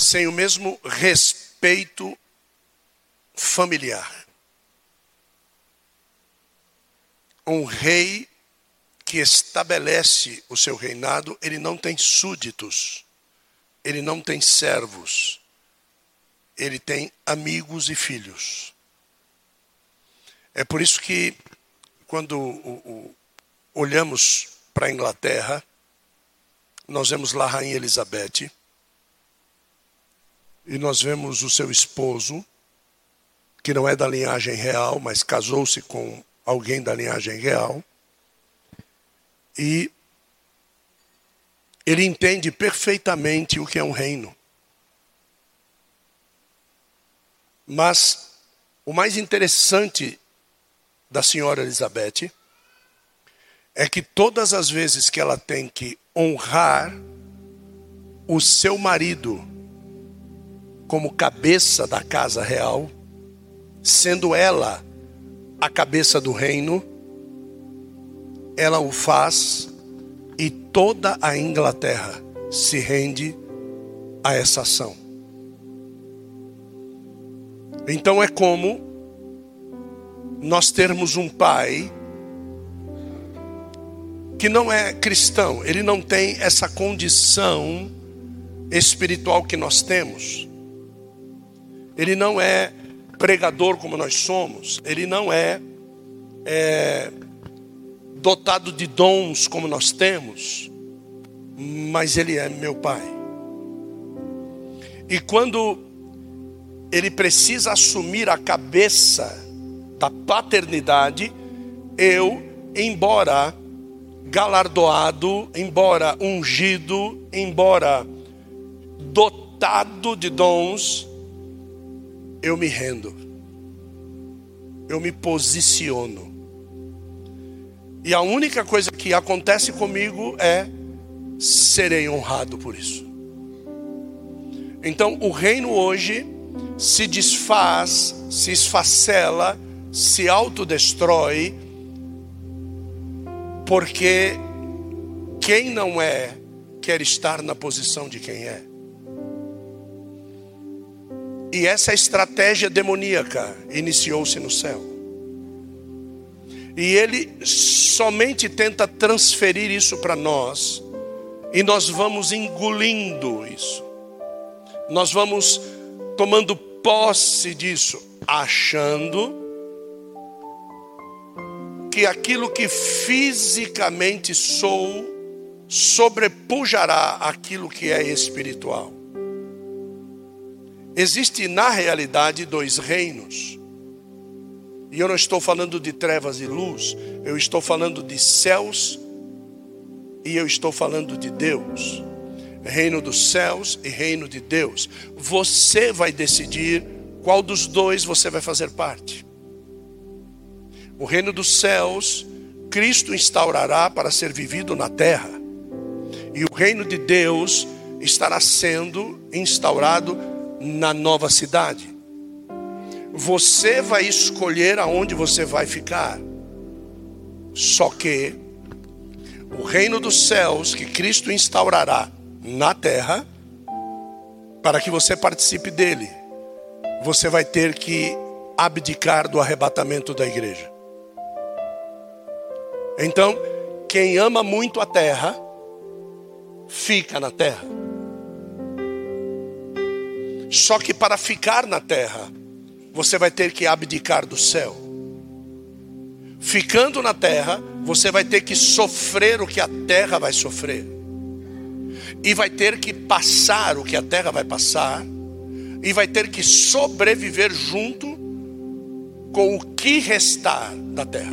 sem o mesmo respeito familiar. Um rei que estabelece o seu reinado, ele não tem súditos, ele não tem servos, ele tem amigos e filhos. É por isso que, quando o, o, olhamos para a Inglaterra, nós vemos lá a Rainha Elizabeth, e nós vemos o seu esposo, que não é da linhagem real, mas casou-se com alguém da linhagem real. E ele entende perfeitamente o que é um reino. Mas o mais interessante da senhora Elizabeth é que todas as vezes que ela tem que honrar o seu marido como cabeça da casa real, sendo ela a cabeça do reino, ela o faz e toda a Inglaterra se rende a essa ação. Então é como nós termos um pai que não é cristão, ele não tem essa condição espiritual que nós temos. Ele não é pregador como nós somos, ele não é, é dotado de dons como nós temos, mas ele é meu pai. E quando ele precisa assumir a cabeça da paternidade, eu, embora galardoado, embora ungido, embora dotado de dons, eu me rendo, eu me posiciono. E a única coisa que acontece comigo é serei honrado por isso. Então, o reino hoje se desfaz, se esfacela, se autodestrói, porque quem não é quer estar na posição de quem é. E essa estratégia demoníaca iniciou-se no céu. E ele somente tenta transferir isso para nós, e nós vamos engolindo isso. Nós vamos tomando posse disso, achando que aquilo que fisicamente sou sobrepujará aquilo que é espiritual. Existe na realidade dois reinos. E eu não estou falando de trevas e luz, eu estou falando de céus e eu estou falando de Deus. Reino dos céus e reino de Deus. Você vai decidir qual dos dois você vai fazer parte. O reino dos céus, Cristo instaurará para ser vivido na terra. E o reino de Deus estará sendo instaurado na nova cidade. Você vai escolher aonde você vai ficar. Só que o reino dos céus que Cristo instaurará na terra, para que você participe dele, você vai ter que abdicar do arrebatamento da igreja. Então, quem ama muito a terra, fica na terra. Só que para ficar na terra, você vai ter que abdicar do céu. Ficando na terra, você vai ter que sofrer o que a terra vai sofrer. E vai ter que passar o que a terra vai passar. E vai ter que sobreviver junto com o que restar da terra.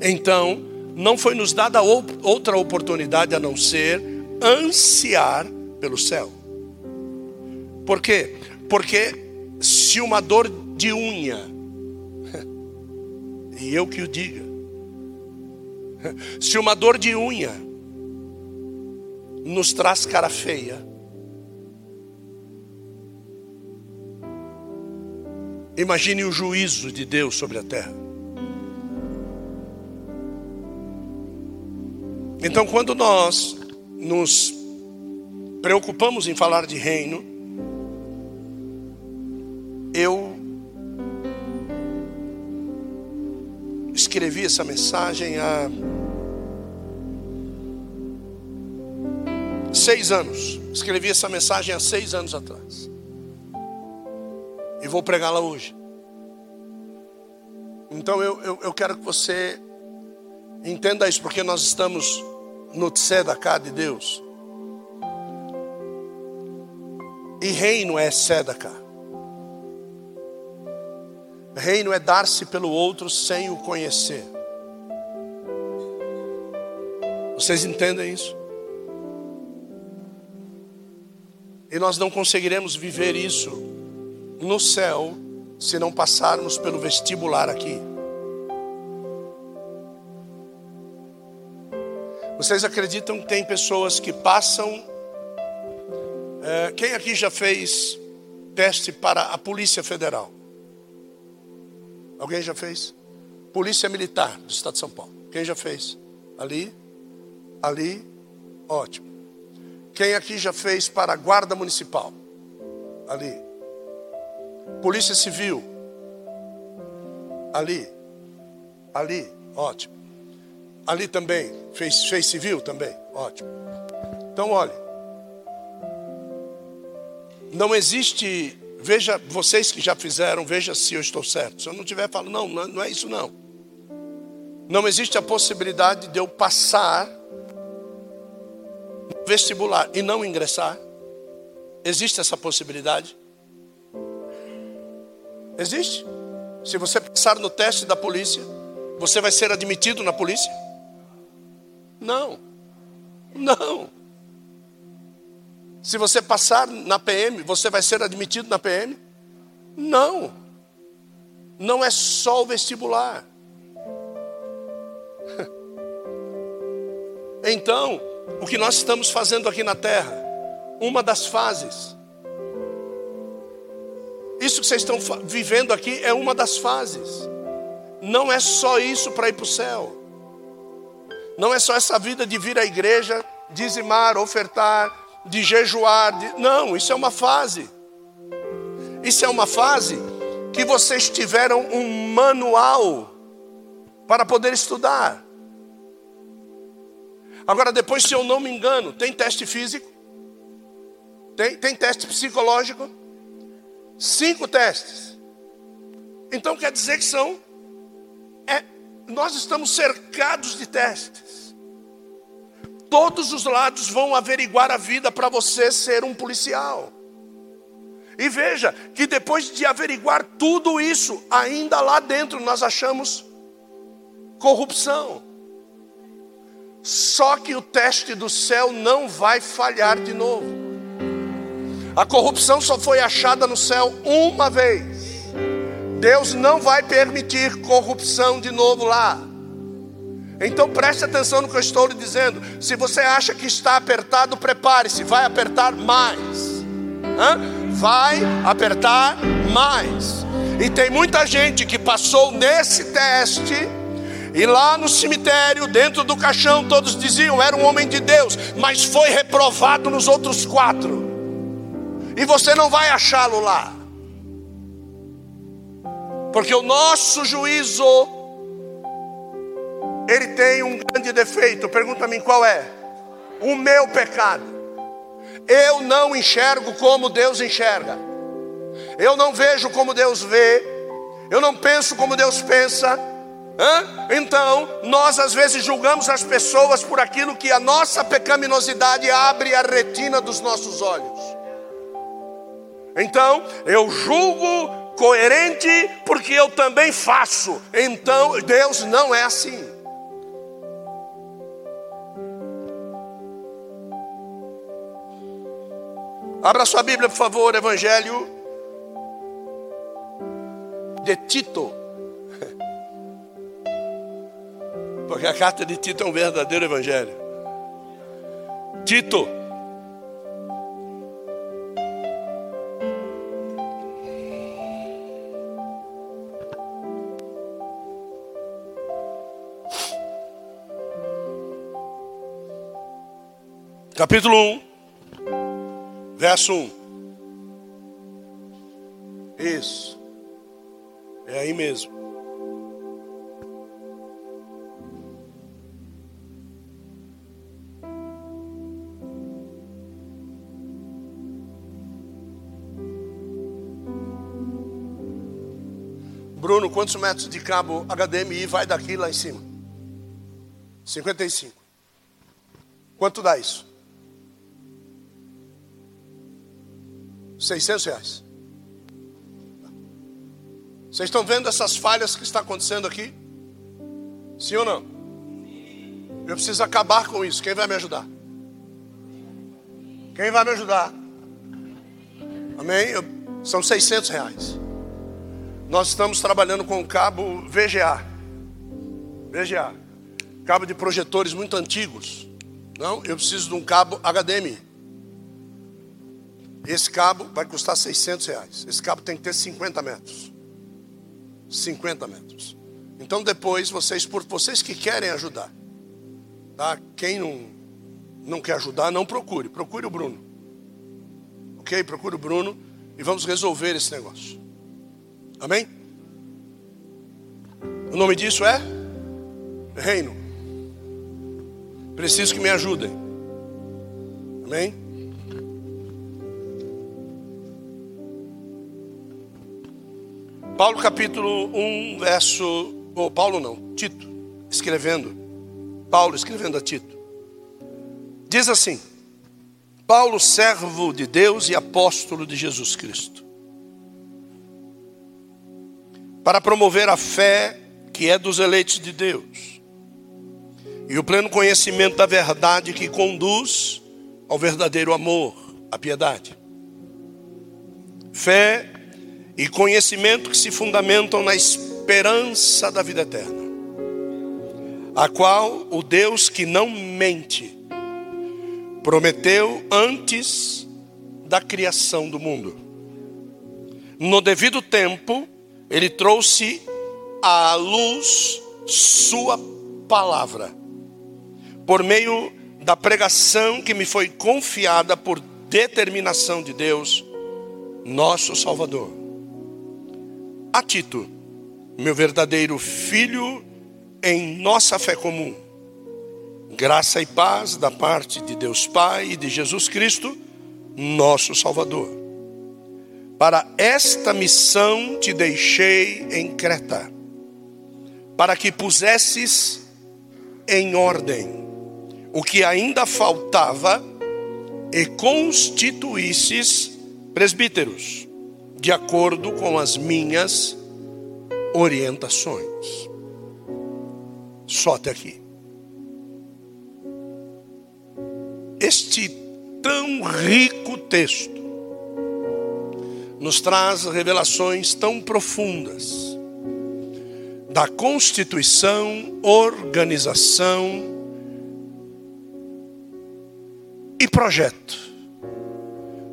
Então, não foi nos dada outra oportunidade a não ser ansiar pelo céu. Por quê? Porque se uma dor de unha, e eu que o diga, se uma dor de unha nos traz cara feia, imagine o juízo de Deus sobre a terra. Então, quando nós nos preocupamos em falar de reino, eu escrevi essa mensagem há seis anos. Escrevi essa mensagem há seis anos atrás. E vou pregá-la hoje. Então eu, eu, eu, quero que você entenda isso, porque nós estamos no tzedakah de Deus. E reino é tzedakah. Reino é dar-se pelo outro sem o conhecer. Vocês entendem isso? E nós não conseguiremos viver isso no céu se não passarmos pelo vestibular aqui. Vocês acreditam que tem pessoas que passam. É, quem aqui já fez teste para a Polícia Federal? Alguém já fez? Polícia Militar do Estado de São Paulo. Quem já fez? Ali? Ali? Ótimo. Quem aqui já fez para a Guarda Municipal? Ali. Polícia Civil? Ali. Ali. Ótimo. Ali também. Fez, fez civil também? Ótimo. Então, olhe. Não existe Veja, vocês que já fizeram, veja se eu estou certo. Se eu não tiver, falo, não, não é isso não. Não existe a possibilidade de eu passar no vestibular e não ingressar. Existe essa possibilidade? Existe? Se você passar no teste da polícia, você vai ser admitido na polícia? Não. Não. Se você passar na PM, você vai ser admitido na PM? Não. Não é só o vestibular. Então, o que nós estamos fazendo aqui na terra, uma das fases. Isso que vocês estão vivendo aqui é uma das fases. Não é só isso para ir para o céu. Não é só essa vida de vir à igreja, dizimar, ofertar, de jejuar. De... Não, isso é uma fase. Isso é uma fase que vocês tiveram um manual para poder estudar. Agora, depois, se eu não me engano, tem teste físico, tem, tem teste psicológico, cinco testes. Então quer dizer que são. É, nós estamos cercados de testes todos os lados vão averiguar a vida para você ser um policial. E veja que depois de averiguar tudo isso, ainda lá dentro nós achamos corrupção. Só que o teste do céu não vai falhar de novo. A corrupção só foi achada no céu uma vez. Deus não vai permitir corrupção de novo lá. Então preste atenção no que eu estou lhe dizendo. Se você acha que está apertado, prepare-se, vai apertar mais. Hã? Vai apertar mais. E tem muita gente que passou nesse teste. E lá no cemitério, dentro do caixão, todos diziam era um homem de Deus, mas foi reprovado nos outros quatro. E você não vai achá-lo lá, porque o nosso juízo ele tem um grande defeito. Pergunta a mim qual é? O meu pecado. Eu não enxergo como Deus enxerga. Eu não vejo como Deus vê. Eu não penso como Deus pensa. Hã? Então, nós às vezes julgamos as pessoas por aquilo que a nossa pecaminosidade abre a retina dos nossos olhos. Então, eu julgo coerente porque eu também faço. Então, Deus não é assim. Abra sua Bíblia, por favor, Evangelho de Tito. Porque a carta de Tito é um verdadeiro evangelho. Tito. Capítulo 1. Verso 1. Isso. É aí mesmo. Bruno, quantos metros de cabo HDMI vai daqui lá em cima? 55. Quanto dá isso? 600 reais. Vocês estão vendo essas falhas que está acontecendo aqui? Sim ou não? Eu preciso acabar com isso. Quem vai me ajudar? Quem vai me ajudar? Amém? Eu, são 600 reais. Nós estamos trabalhando com o cabo VGA. VGA. Cabo de projetores muito antigos. Não, eu preciso de um cabo HDMI. Esse cabo vai custar 600 reais. Esse cabo tem que ter 50 metros. 50 metros. Então depois vocês, por vocês que querem ajudar, tá? Quem não, não quer ajudar, não procure. Procure o Bruno. Ok? Procure o Bruno e vamos resolver esse negócio. Amém? O nome disso é Reino. Preciso que me ajudem. Amém? Paulo capítulo 1, verso. Ou Paulo não, Tito, escrevendo. Paulo escrevendo a Tito. Diz assim: Paulo, servo de Deus e apóstolo de Jesus Cristo, para promover a fé que é dos eleitos de Deus, e o pleno conhecimento da verdade que conduz ao verdadeiro amor, à piedade. Fé e conhecimento que se fundamentam na esperança da vida eterna, a qual o Deus que não mente prometeu antes da criação do mundo. No devido tempo, ele trouxe à luz sua palavra, por meio da pregação que me foi confiada por determinação de Deus, nosso Salvador a Tito, meu verdadeiro filho em nossa fé comum. Graça e paz da parte de Deus Pai e de Jesus Cristo, nosso Salvador. Para esta missão te deixei em Creta, para que pusesses em ordem o que ainda faltava e constituísses presbíteros de acordo com as minhas orientações. Só até aqui. Este tão rico texto nos traz revelações tão profundas da constituição, organização e projeto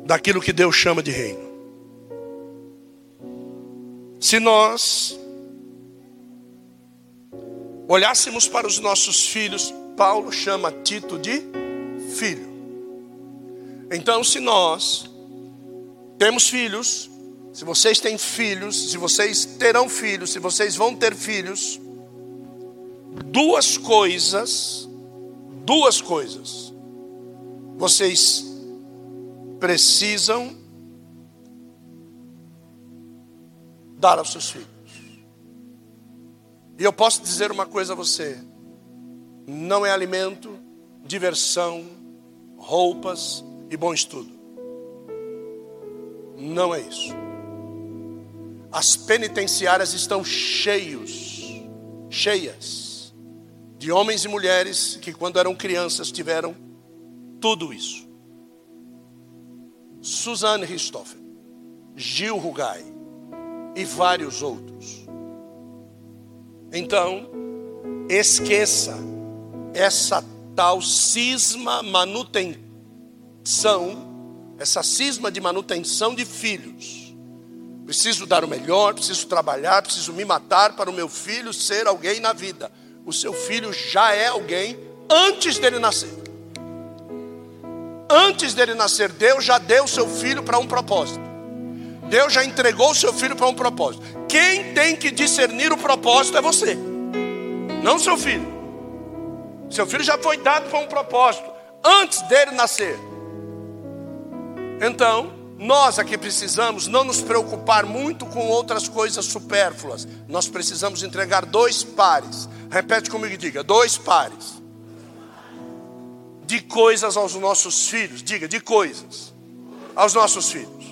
daquilo que Deus chama de reino. Se nós olhássemos para os nossos filhos, Paulo chama Tito de filho. Então, se nós temos filhos, se vocês têm filhos, se vocês terão filhos, se vocês vão ter filhos, duas coisas, duas coisas, vocês precisam dar aos seus filhos. E eu posso dizer uma coisa a você: não é alimento, diversão, roupas e bom estudo. Não é isso. As penitenciárias estão cheios, cheias de homens e mulheres que quando eram crianças tiveram tudo isso. Suzanne Ristoffen, Gil Rugai, e vários outros. Então, esqueça essa tal cisma manutenção, essa cisma de manutenção de filhos. Preciso dar o melhor, preciso trabalhar, preciso me matar para o meu filho ser alguém na vida. O seu filho já é alguém antes dele nascer. antes dele nascer, Deus já deu seu filho para um propósito. Deus já entregou o seu filho para um propósito. Quem tem que discernir o propósito é você, não seu filho. Seu filho já foi dado para um propósito antes dele nascer. Então, nós aqui precisamos não nos preocupar muito com outras coisas supérfluas. Nós precisamos entregar dois pares. Repete comigo e diga: dois pares de coisas aos nossos filhos. Diga, de coisas aos nossos filhos.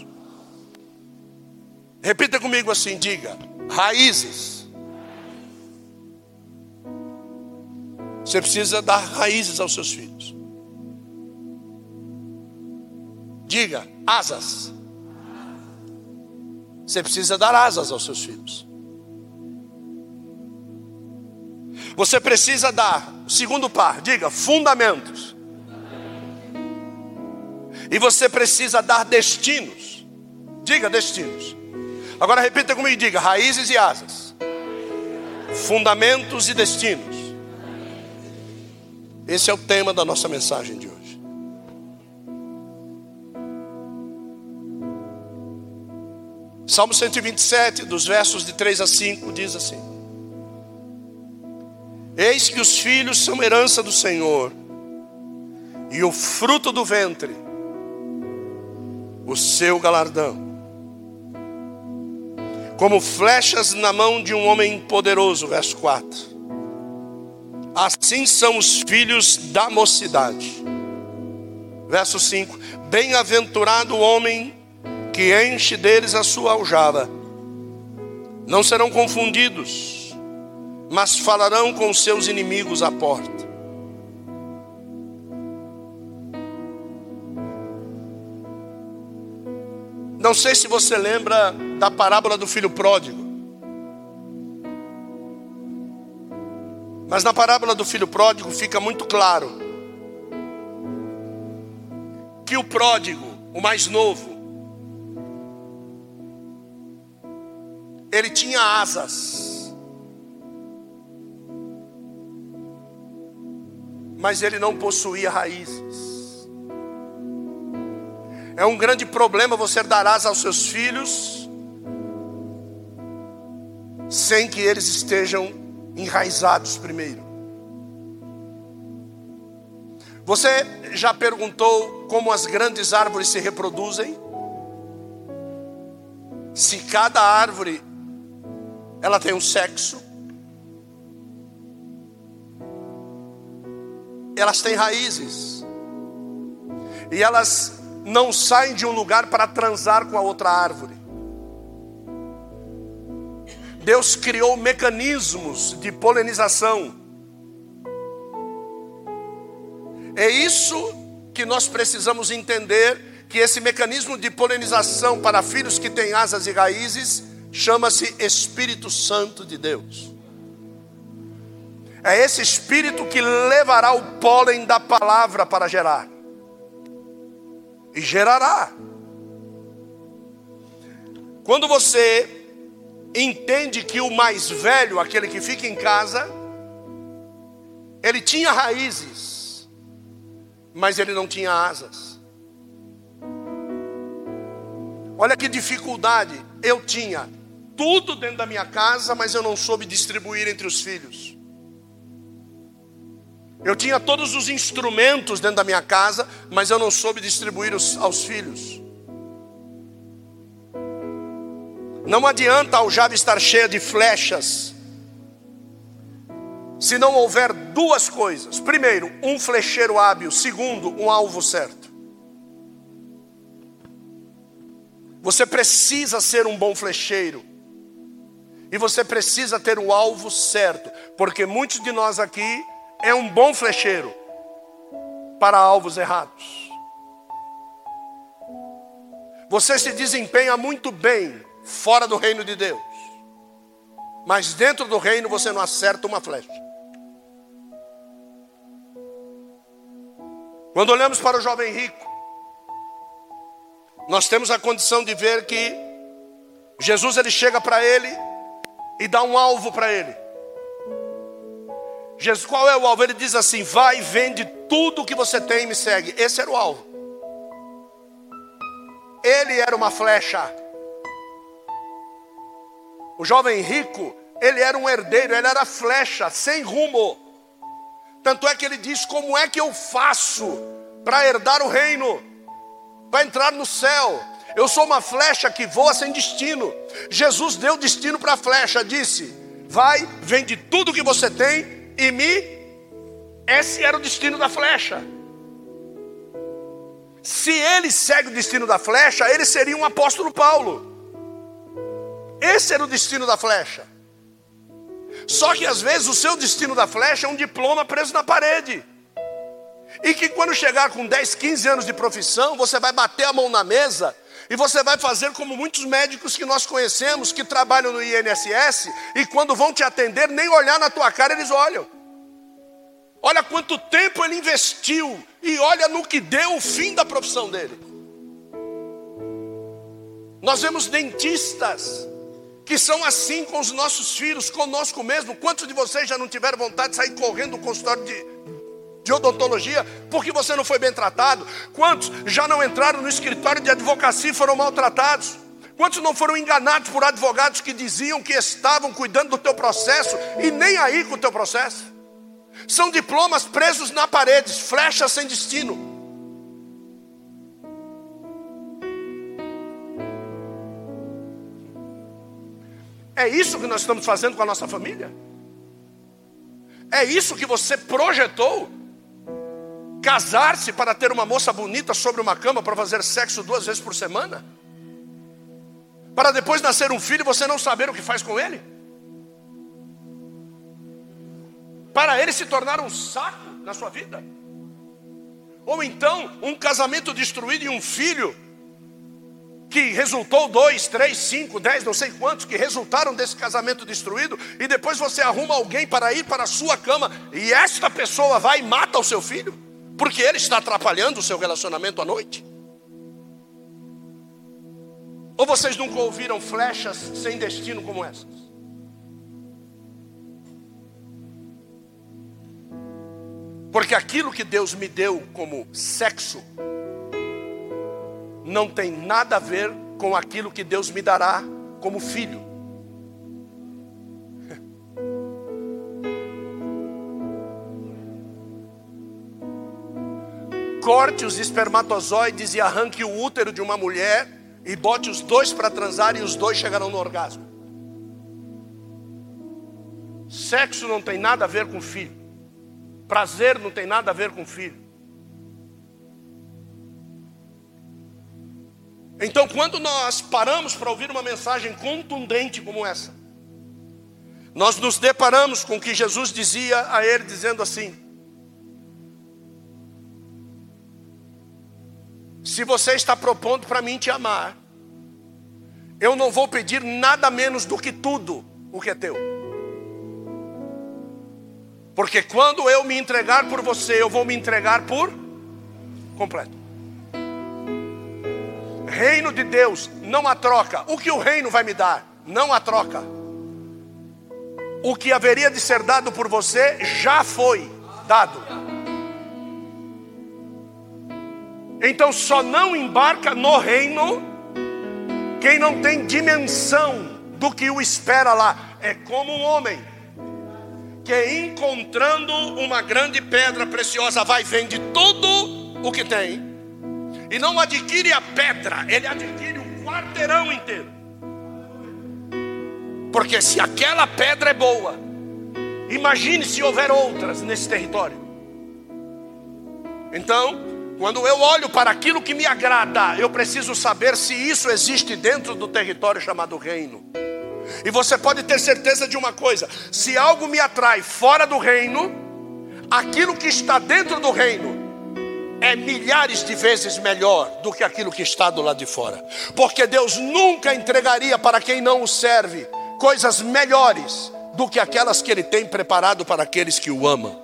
Repita comigo assim: diga, raízes. Você precisa dar raízes aos seus filhos. Diga, asas. Você precisa dar asas aos seus filhos. Você precisa dar, segundo par, diga, fundamentos. E você precisa dar destinos. Diga destinos. Agora repita comigo e diga: raízes e asas. Fundamentos e destinos. Esse é o tema da nossa mensagem de hoje. Salmo 127, dos versos de 3 a 5, diz assim: Eis que os filhos são herança do Senhor, e o fruto do ventre, o seu galardão. Como flechas na mão de um homem poderoso, verso 4. Assim são os filhos da mocidade. Verso 5: Bem-aventurado o homem que enche deles a sua aljava. Não serão confundidos, mas falarão com seus inimigos à porta. Não sei se você lembra da parábola do filho pródigo. Mas na parábola do filho pródigo fica muito claro que o pródigo, o mais novo, ele tinha asas, mas ele não possuía raízes. É um grande problema você dar asas aos seus filhos sem que eles estejam enraizados primeiro. Você já perguntou como as grandes árvores se reproduzem? Se cada árvore ela tem um sexo, elas têm raízes, e elas não saem de um lugar para transar com a outra árvore. Deus criou mecanismos de polinização. É isso que nós precisamos entender: que esse mecanismo de polinização para filhos que têm asas e raízes chama-se Espírito Santo de Deus. É esse Espírito que levará o pólen da palavra para gerar. E gerará. Quando você entende que o mais velho, aquele que fica em casa, ele tinha raízes, mas ele não tinha asas. Olha que dificuldade eu tinha tudo dentro da minha casa, mas eu não soube distribuir entre os filhos. Eu tinha todos os instrumentos dentro da minha casa, mas eu não soube distribuir os, aos filhos. Não adianta a aljava estar cheia de flechas, se não houver duas coisas: primeiro, um flecheiro hábil, segundo, um alvo certo. Você precisa ser um bom flecheiro. E você precisa ter o alvo certo, porque muitos de nós aqui é um bom flecheiro para alvos errados. Você se desempenha muito bem fora do reino de Deus, mas dentro do reino você não acerta uma flecha. Quando olhamos para o jovem rico, nós temos a condição de ver que Jesus ele chega para ele e dá um alvo para ele. Jesus, qual é o alvo? Ele diz assim: vai, vende tudo o que você tem e me segue. Esse era o alvo. ele era uma flecha. O jovem rico, ele era um herdeiro, ele era flecha, sem rumo. Tanto é que ele diz: Como é que eu faço para herdar o reino, para entrar no céu? Eu sou uma flecha que voa sem destino. Jesus deu destino para a flecha, disse: Vai, vende tudo que você tem e me. Esse era o destino da flecha. Se ele segue o destino da flecha, ele seria um apóstolo Paulo. Esse era o destino da flecha. Só que às vezes o seu destino da flecha é um diploma preso na parede. E que quando chegar com 10, 15 anos de profissão, você vai bater a mão na mesa e você vai fazer como muitos médicos que nós conhecemos que trabalham no INSS e quando vão te atender, nem olhar na tua cara eles olham. Olha quanto tempo ele investiu e olha no que deu o fim da profissão dele. Nós vemos dentistas que são assim com os nossos filhos, conosco mesmo. Quantos de vocês já não tiveram vontade de sair correndo do consultório de, de odontologia porque você não foi bem tratado? Quantos já não entraram no escritório de advocacia e foram maltratados? Quantos não foram enganados por advogados que diziam que estavam cuidando do teu processo e nem aí com o teu processo? São diplomas presos na parede, flechas sem destino. É isso que nós estamos fazendo com a nossa família? É isso que você projetou? Casar-se para ter uma moça bonita sobre uma cama para fazer sexo duas vezes por semana? Para depois nascer um filho e você não saber o que faz com ele? para ele se tornar um saco na sua vida? Ou então, um casamento destruído e um filho que resultou dois, três, cinco, dez, não sei quantos que resultaram desse casamento destruído, e depois você arruma alguém para ir para a sua cama, e esta pessoa vai e mata o seu filho, porque ele está atrapalhando o seu relacionamento à noite? Ou vocês nunca ouviram flechas sem destino como essas? Porque aquilo que Deus me deu como sexo não tem nada a ver com aquilo que Deus me dará como filho. Corte os espermatozoides e arranque o útero de uma mulher e bote os dois para transar e os dois chegarão no orgasmo. Sexo não tem nada a ver com filho. Prazer não tem nada a ver com filho. Então, quando nós paramos para ouvir uma mensagem contundente como essa, nós nos deparamos com o que Jesus dizia a ele, dizendo assim: Se você está propondo para mim te amar, eu não vou pedir nada menos do que tudo o que é teu. Porque quando eu me entregar por você, eu vou me entregar por completo. Reino de Deus, não há troca. O que o reino vai me dar? Não há troca. O que haveria de ser dado por você já foi dado. Então só não embarca no reino quem não tem dimensão do que o espera lá. É como um homem que encontrando uma grande pedra preciosa vai vende tudo o que tem e não adquire a pedra, ele adquire o quarteirão inteiro. Porque se aquela pedra é boa, imagine se houver outras nesse território. Então, quando eu olho para aquilo que me agrada, eu preciso saber se isso existe dentro do território chamado reino. E você pode ter certeza de uma coisa: se algo me atrai fora do reino, aquilo que está dentro do reino é milhares de vezes melhor do que aquilo que está do lado de fora. Porque Deus nunca entregaria para quem não o serve coisas melhores do que aquelas que Ele tem preparado para aqueles que o amam.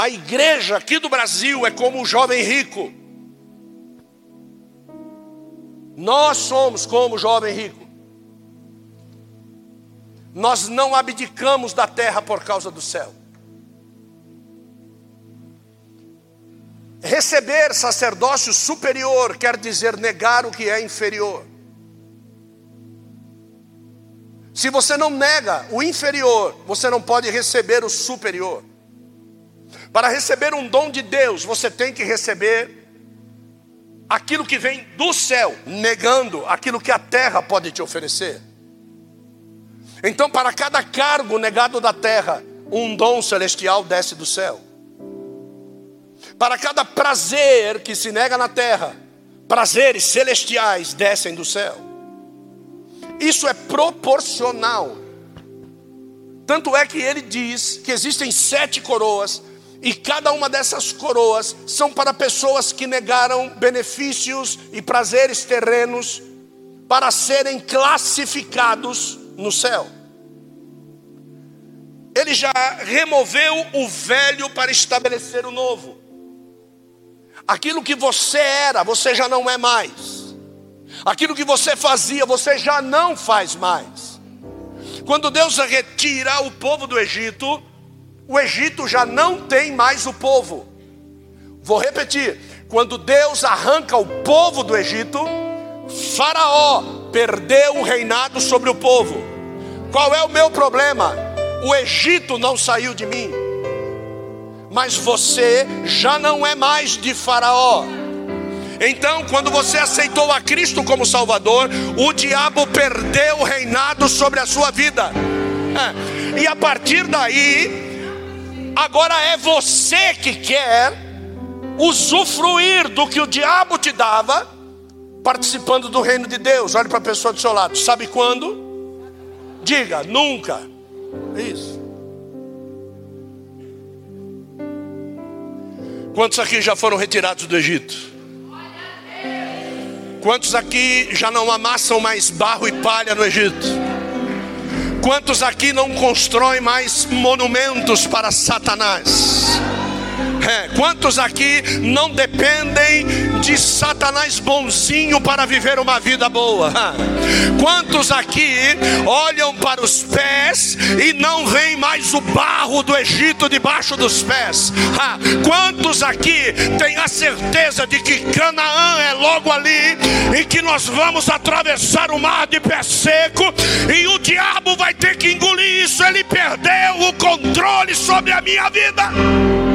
A igreja aqui do Brasil é como o jovem rico. Nós somos como o jovem rico. Nós não abdicamos da terra por causa do céu. Receber sacerdócio superior quer dizer negar o que é inferior. Se você não nega o inferior, você não pode receber o superior. Para receber um dom de Deus, você tem que receber aquilo que vem do céu, negando aquilo que a terra pode te oferecer. Então, para cada cargo negado da terra, um dom celestial desce do céu. Para cada prazer que se nega na terra, prazeres celestiais descem do céu. Isso é proporcional. Tanto é que ele diz que existem sete coroas, e cada uma dessas coroas são para pessoas que negaram benefícios e prazeres terrenos para serem classificados no céu. Ele já removeu o velho para estabelecer o novo. Aquilo que você era, você já não é mais. Aquilo que você fazia, você já não faz mais. Quando Deus retira o povo do Egito, o Egito já não tem mais o povo. Vou repetir: quando Deus arranca o povo do Egito, Faraó perdeu o reinado sobre o povo. Qual é o meu problema? O Egito não saiu de mim mas você já não é mais de Faraó. Então, quando você aceitou a Cristo como Salvador, o diabo perdeu o reinado sobre a sua vida. É. E a partir daí, agora é você que quer usufruir do que o diabo te dava, participando do reino de Deus. Olhe para a pessoa do seu lado. Sabe quando? Diga, nunca. Isso. Quantos aqui já foram retirados do Egito? Quantos aqui já não amassam mais barro e palha no Egito? Quantos aqui não constroem mais monumentos para Satanás? É, quantos aqui não dependem de Satanás bonzinho para viver uma vida boa? Quantos aqui olham para os pés e não veem mais o barro do Egito debaixo dos pés? Quantos aqui têm a certeza de que Canaã é logo ali e que nós vamos atravessar o mar de pé seco e o diabo vai ter que engolir isso? Ele perdeu o controle sobre a minha vida.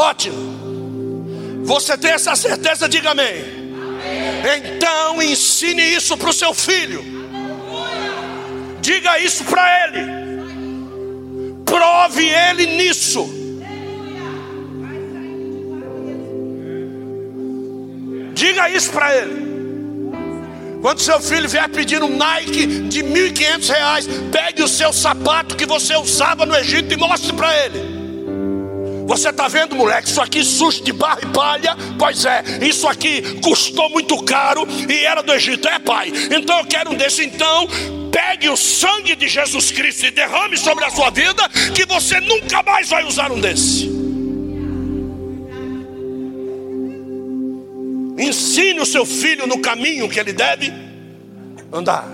Ótimo. Você tem essa certeza? Diga amém. amém. Então ensine isso para o seu filho. Diga isso para ele. Prove ele nisso. Diga isso para ele. Quando seu filho vier pedir um Nike de R$ 1.500, pegue o seu sapato que você usava no Egito e mostre para ele. Você está vendo, moleque? Isso aqui sujo de barro e palha. Pois é, isso aqui custou muito caro e era do Egito. É, pai. Então eu quero um desse. Então, pegue o sangue de Jesus Cristo e derrame sobre a sua vida, que você nunca mais vai usar um desse. Ensine o seu filho no caminho que ele deve andar.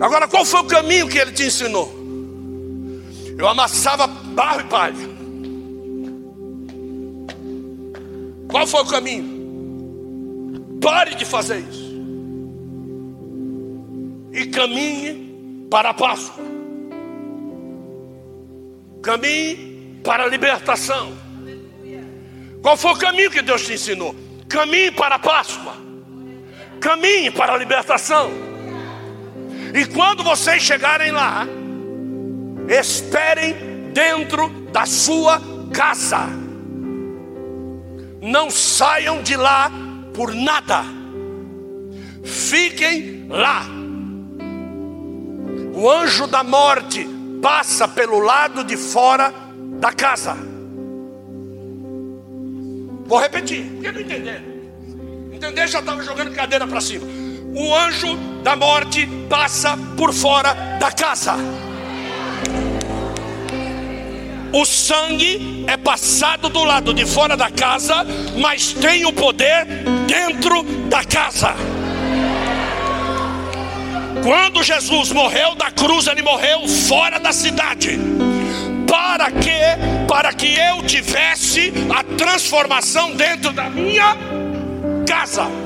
Agora, qual foi o caminho que ele te ensinou? Eu amassava barro e palha. Qual foi o caminho? Pare de fazer isso. E caminhe para a Páscoa. Caminhe para a libertação. Qual foi o caminho que Deus te ensinou? Caminhe para a Páscoa. Caminhe para a libertação. E quando vocês chegarem lá, esperem dentro da sua casa. Não saiam de lá por nada. Fiquem lá. O anjo da morte passa pelo lado de fora da casa. Vou repetir, porque não entenderam. Entender já estava jogando cadeira para cima. O anjo da morte passa por fora da casa. O sangue é passado do lado de fora da casa, mas tem o poder dentro da casa. Quando Jesus morreu da cruz, ele morreu fora da cidade. Para que? Para que eu tivesse a transformação dentro da minha casa.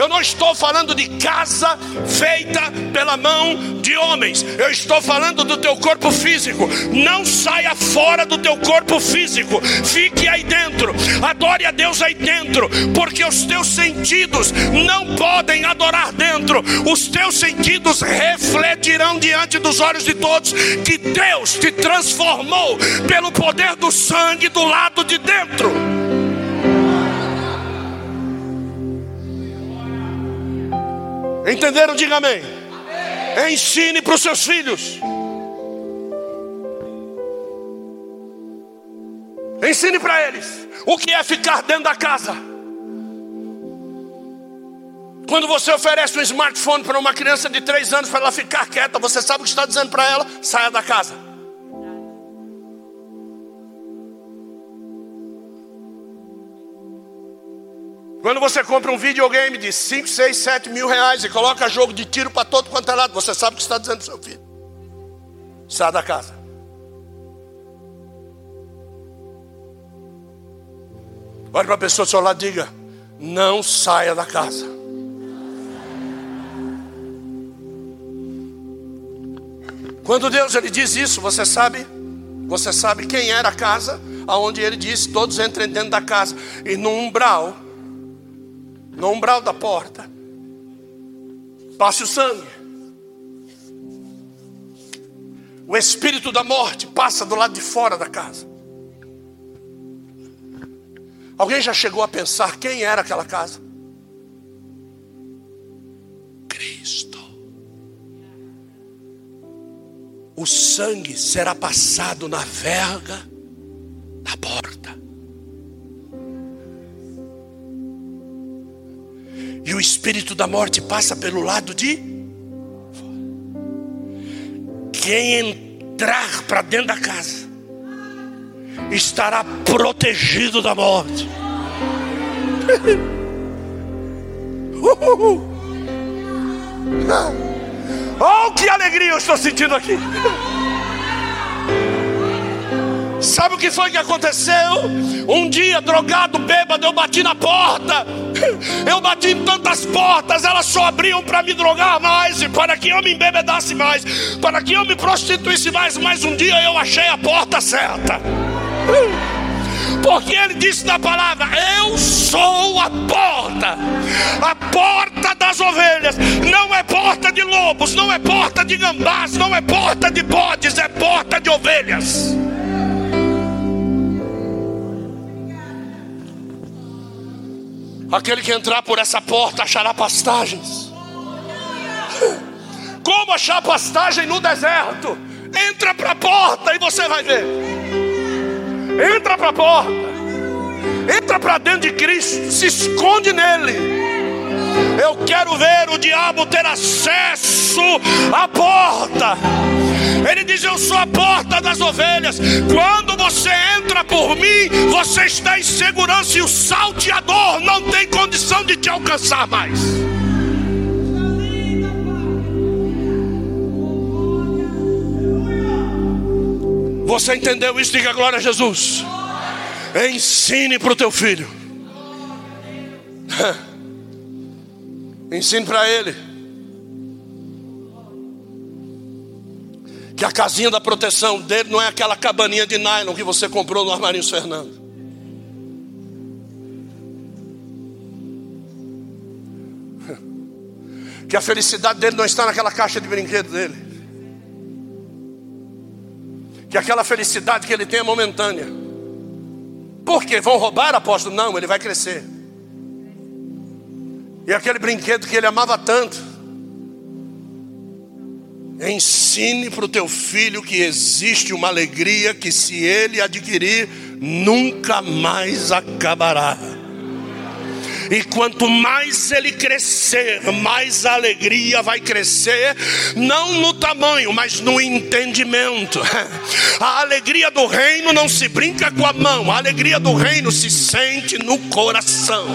Eu não estou falando de casa feita pela mão de homens. Eu estou falando do teu corpo físico. Não saia fora do teu corpo físico. Fique aí dentro. Adore a Deus aí dentro, porque os teus sentidos não podem adorar dentro. Os teus sentidos refletirão diante dos olhos de todos que Deus te transformou pelo poder do sangue do lado de dentro. Entenderam? Diga amém. amém. Ensine para os seus filhos. Ensine para eles o que é ficar dentro da casa. Quando você oferece um smartphone para uma criança de 3 anos para ela ficar quieta, você sabe o que está dizendo para ela? Saia da casa. Quando você compra um videogame de 5, 6, 7 mil reais e coloca jogo de tiro para todo quanto é lado, você sabe o que está dizendo seu filho. Sai da casa. Olhe para a pessoa do seu lado e diga: Não saia da casa. Quando Deus ele diz isso, você sabe, você sabe quem era a casa, aonde ele disse: Todos entrem dentro da casa, e no umbral no umbral da porta, passe o sangue. O espírito da morte passa do lado de fora da casa. Alguém já chegou a pensar quem era aquela casa? Cristo. O sangue será passado na verga da porta. E o espírito da morte passa pelo lado de quem entrar para dentro da casa estará protegido da morte. Oh, que alegria eu estou sentindo aqui. Sabe o que foi que aconteceu? Um dia, drogado, bêbado, eu bati na porta. Eu bati em tantas portas, elas só abriam para me drogar mais, para que eu me embebedasse mais, para que eu me prostituísse mais. Mas um dia eu achei a porta certa. Porque ele disse na palavra: Eu sou a porta, a porta das ovelhas. Não é porta de lobos, não é porta de gambás, não é porta de bodes, é porta de ovelhas. Aquele que entrar por essa porta achará pastagens. Como achar pastagem no deserto? Entra para a porta e você vai ver. Entra para a porta. Entra para dentro de Cristo. Se esconde nele. Eu quero ver o diabo ter acesso à porta. Ele diz: Eu sou a porta das ovelhas. Quando você entra por mim, você está em segurança e o salteador não tem condição de te alcançar mais. Você entendeu isso? Diga glória a Jesus. Ensine para o teu filho. Ensine para ele. que a casinha da proteção dele não é aquela cabaninha de nylon que você comprou no Armarinhos Fernando. Que a felicidade dele não está naquela caixa de brinquedo dele. Que aquela felicidade que ele tem é momentânea. Por quê? Vão roubar, apóstolo? Não, ele vai crescer. E aquele brinquedo que ele amava tanto, Ensine para o teu filho que existe uma alegria que, se ele adquirir, nunca mais acabará. E quanto mais ele crescer, mais a alegria vai crescer, não no tamanho, mas no entendimento. A alegria do reino não se brinca com a mão, a alegria do reino se sente no coração.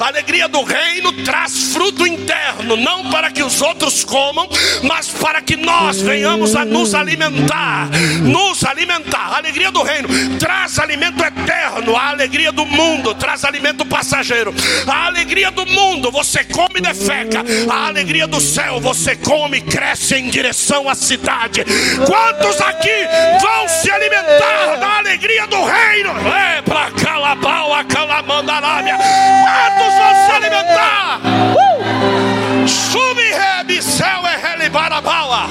A alegria do reino traz fruto interno, não para que os outros comam, mas para que nós venhamos a nos alimentar. Nos alimentar. A alegria do reino traz alimento eterno, a alegria do mundo traz alimento passageiro. A alegria do mundo, você come e defeca. A alegria do céu, você come e cresce em direção à cidade. Quantos aqui vão se alimentar da alegria do reino? É para calabau, a calamandarábia. Quantos vão se alimentar? Uh! Sube, rebe, céu é relibarabaua.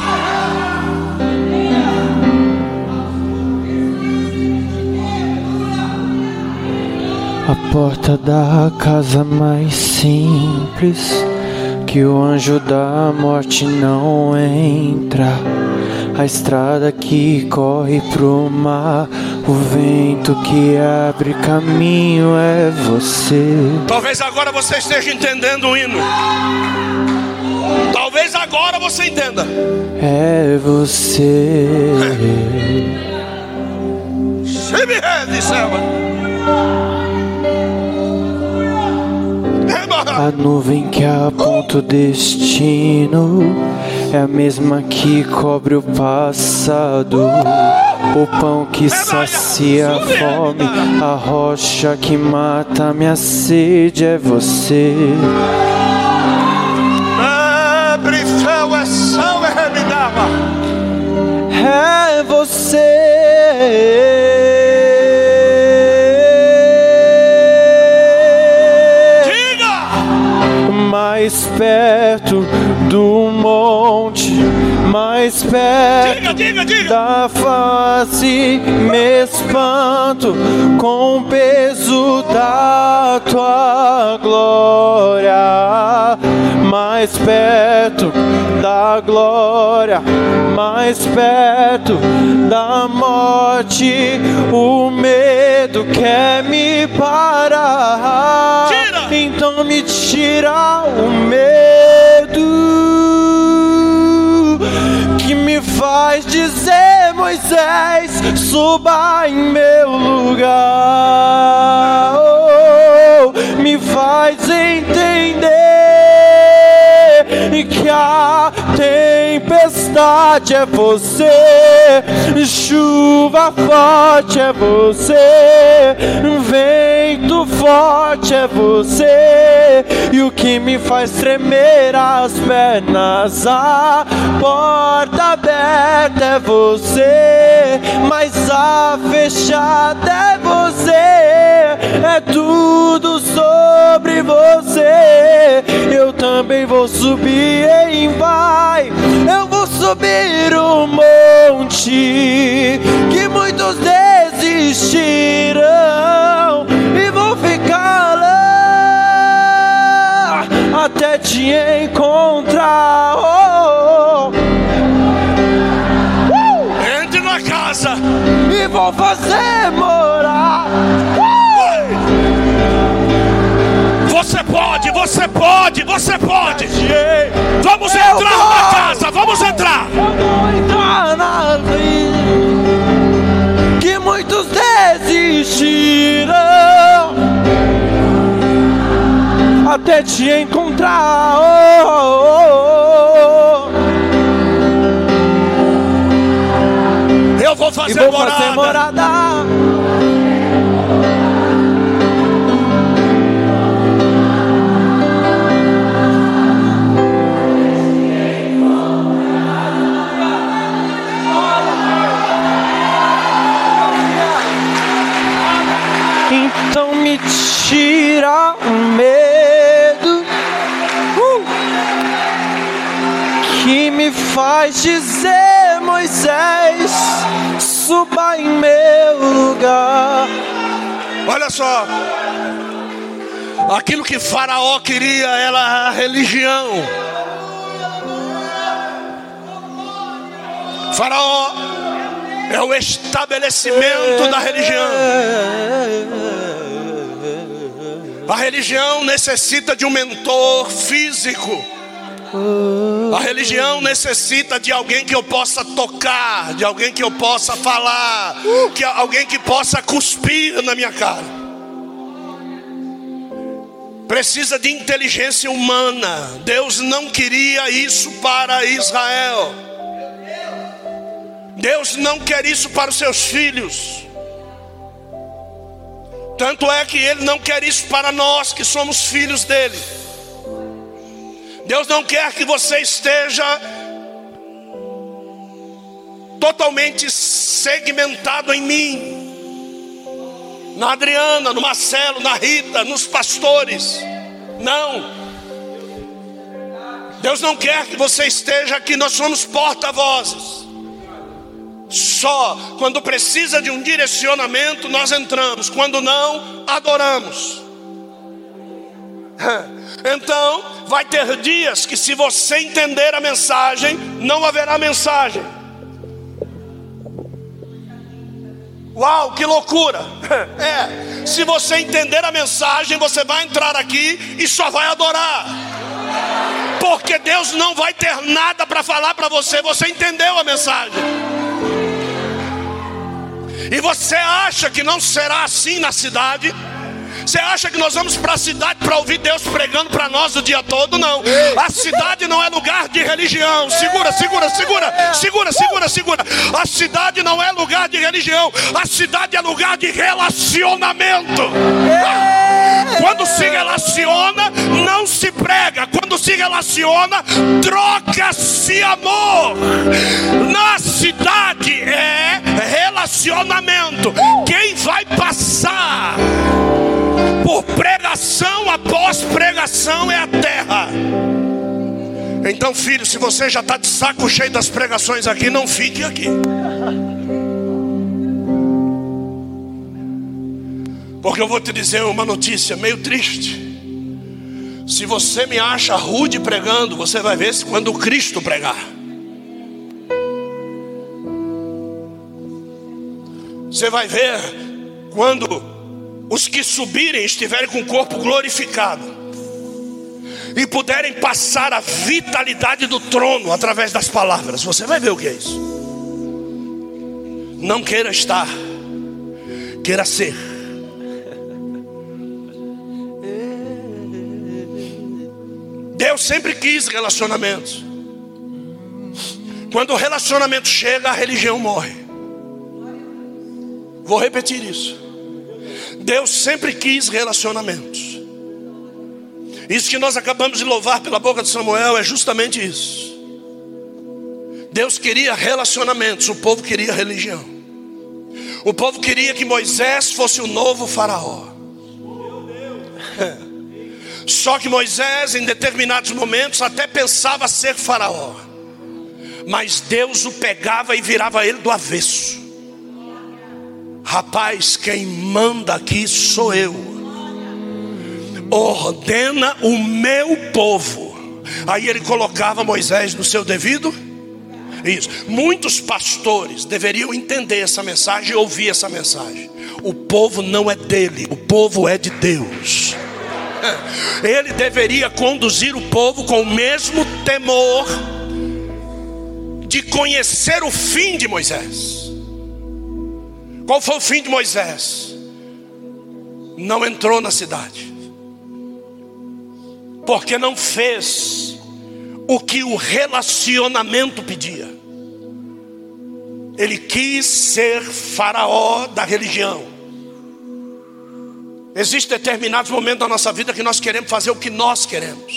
A porta da casa mais simples que o anjo da morte não entra. A estrada que corre pro mar, o vento que abre caminho é você. Talvez agora você esteja entendendo o hino. Talvez agora você entenda. É você. Se me rende. A nuvem que aponta o destino é a mesma que cobre o passado. O pão que sacia a fome, a rocha que mata minha sede é você. Abre céu, é céu, é É você. Mais perto diga, diga, diga. da face, me espanto com o peso da tua glória, mais perto da glória, mais perto da morte, o medo quer me parar. Tira. Então me tira o medo que me faz dizer, Moisés, suba em meu lugar. Oh, me faz entender que a tempestade é você, chuva forte é você, vento forte é você, e o que me faz tremer as pernas, a porta aberta é você, mas a fechada é você, é tudo sobre você. Eu também vou subir em vai, eu vou subir o monte que muitos desistirão e vou ficar lá até te encontrar. Oh, uh! Entre na casa e vou fazer morar. Você pode, você pode, você pode. Vamos entrar na casa, vamos entrar. Vamos entrar na que muitos desistirão até te encontrar. Oh, oh, oh. Eu vou fazer vou morada. Fazer morada. Medo uh, que me faz dizer, Moisés, suba em meu lugar. Olha só, aquilo que Faraó queria era a religião. Faraó é o estabelecimento da religião. A religião necessita de um mentor físico. A religião necessita de alguém que eu possa tocar, de alguém que eu possa falar, que alguém que possa cuspir na minha cara. Precisa de inteligência humana. Deus não queria isso para Israel. Deus não quer isso para os seus filhos. Tanto é que Ele não quer isso para nós que somos filhos dele. Deus não quer que você esteja totalmente segmentado em mim, na Adriana, no Marcelo, na Rita, nos pastores. Não. Deus não quer que você esteja aqui, nós somos porta-vozes. Só quando precisa de um direcionamento nós entramos, quando não, adoramos. Então, vai ter dias que, se você entender a mensagem, não haverá mensagem. Uau, que loucura! É, se você entender a mensagem, você vai entrar aqui e só vai adorar. Porque Deus não vai ter nada para falar para você, você entendeu a mensagem. E você acha que não será assim na cidade? Você acha que nós vamos para a cidade para ouvir Deus pregando para nós o dia todo? Não. A cidade não é lugar de religião. Segura, segura, segura, segura, segura, segura. A cidade não é lugar de religião. A cidade é lugar de relacionamento. Quando se relaciona, não se prega. Quando se relaciona, troca-se amor. Na cidade é relacionamento. Quem vai passar? por pregação após pregação é a terra. Então, filho, se você já está de saco cheio das pregações aqui, não fique aqui. Porque eu vou te dizer uma notícia meio triste. Se você me acha rude pregando, você vai ver quando o Cristo pregar. Você vai ver quando os que subirem estiverem com o corpo glorificado e puderem passar a vitalidade do trono através das palavras, você vai ver o que é isso. Não queira estar, queira ser. Deus sempre quis relacionamentos. Quando o relacionamento chega, a religião morre. Vou repetir isso. Deus sempre quis relacionamentos. Isso que nós acabamos de louvar pela boca de Samuel é justamente isso. Deus queria relacionamentos, o povo queria religião. O povo queria que Moisés fosse o novo faraó. Só que Moisés, em determinados momentos, até pensava ser faraó. Mas Deus o pegava e virava ele do avesso. Rapaz, quem manda aqui sou eu. Ordena o meu povo. Aí ele colocava Moisés no seu devido. Isso. Muitos pastores deveriam entender essa mensagem e ouvir essa mensagem. O povo não é dele, o povo é de Deus. Ele deveria conduzir o povo com o mesmo temor de conhecer o fim de Moisés. Qual foi o fim de Moisés? Não entrou na cidade, porque não fez o que o relacionamento pedia. Ele quis ser faraó da religião. Existem determinados momentos da nossa vida que nós queremos fazer o que nós queremos.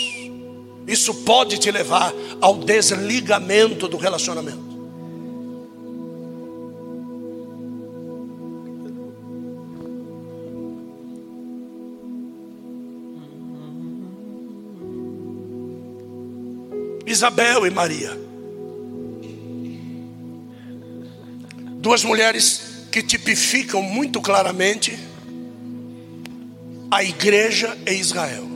Isso pode te levar ao desligamento do relacionamento. Isabel e Maria. Duas mulheres que tipificam muito claramente a igreja em Israel.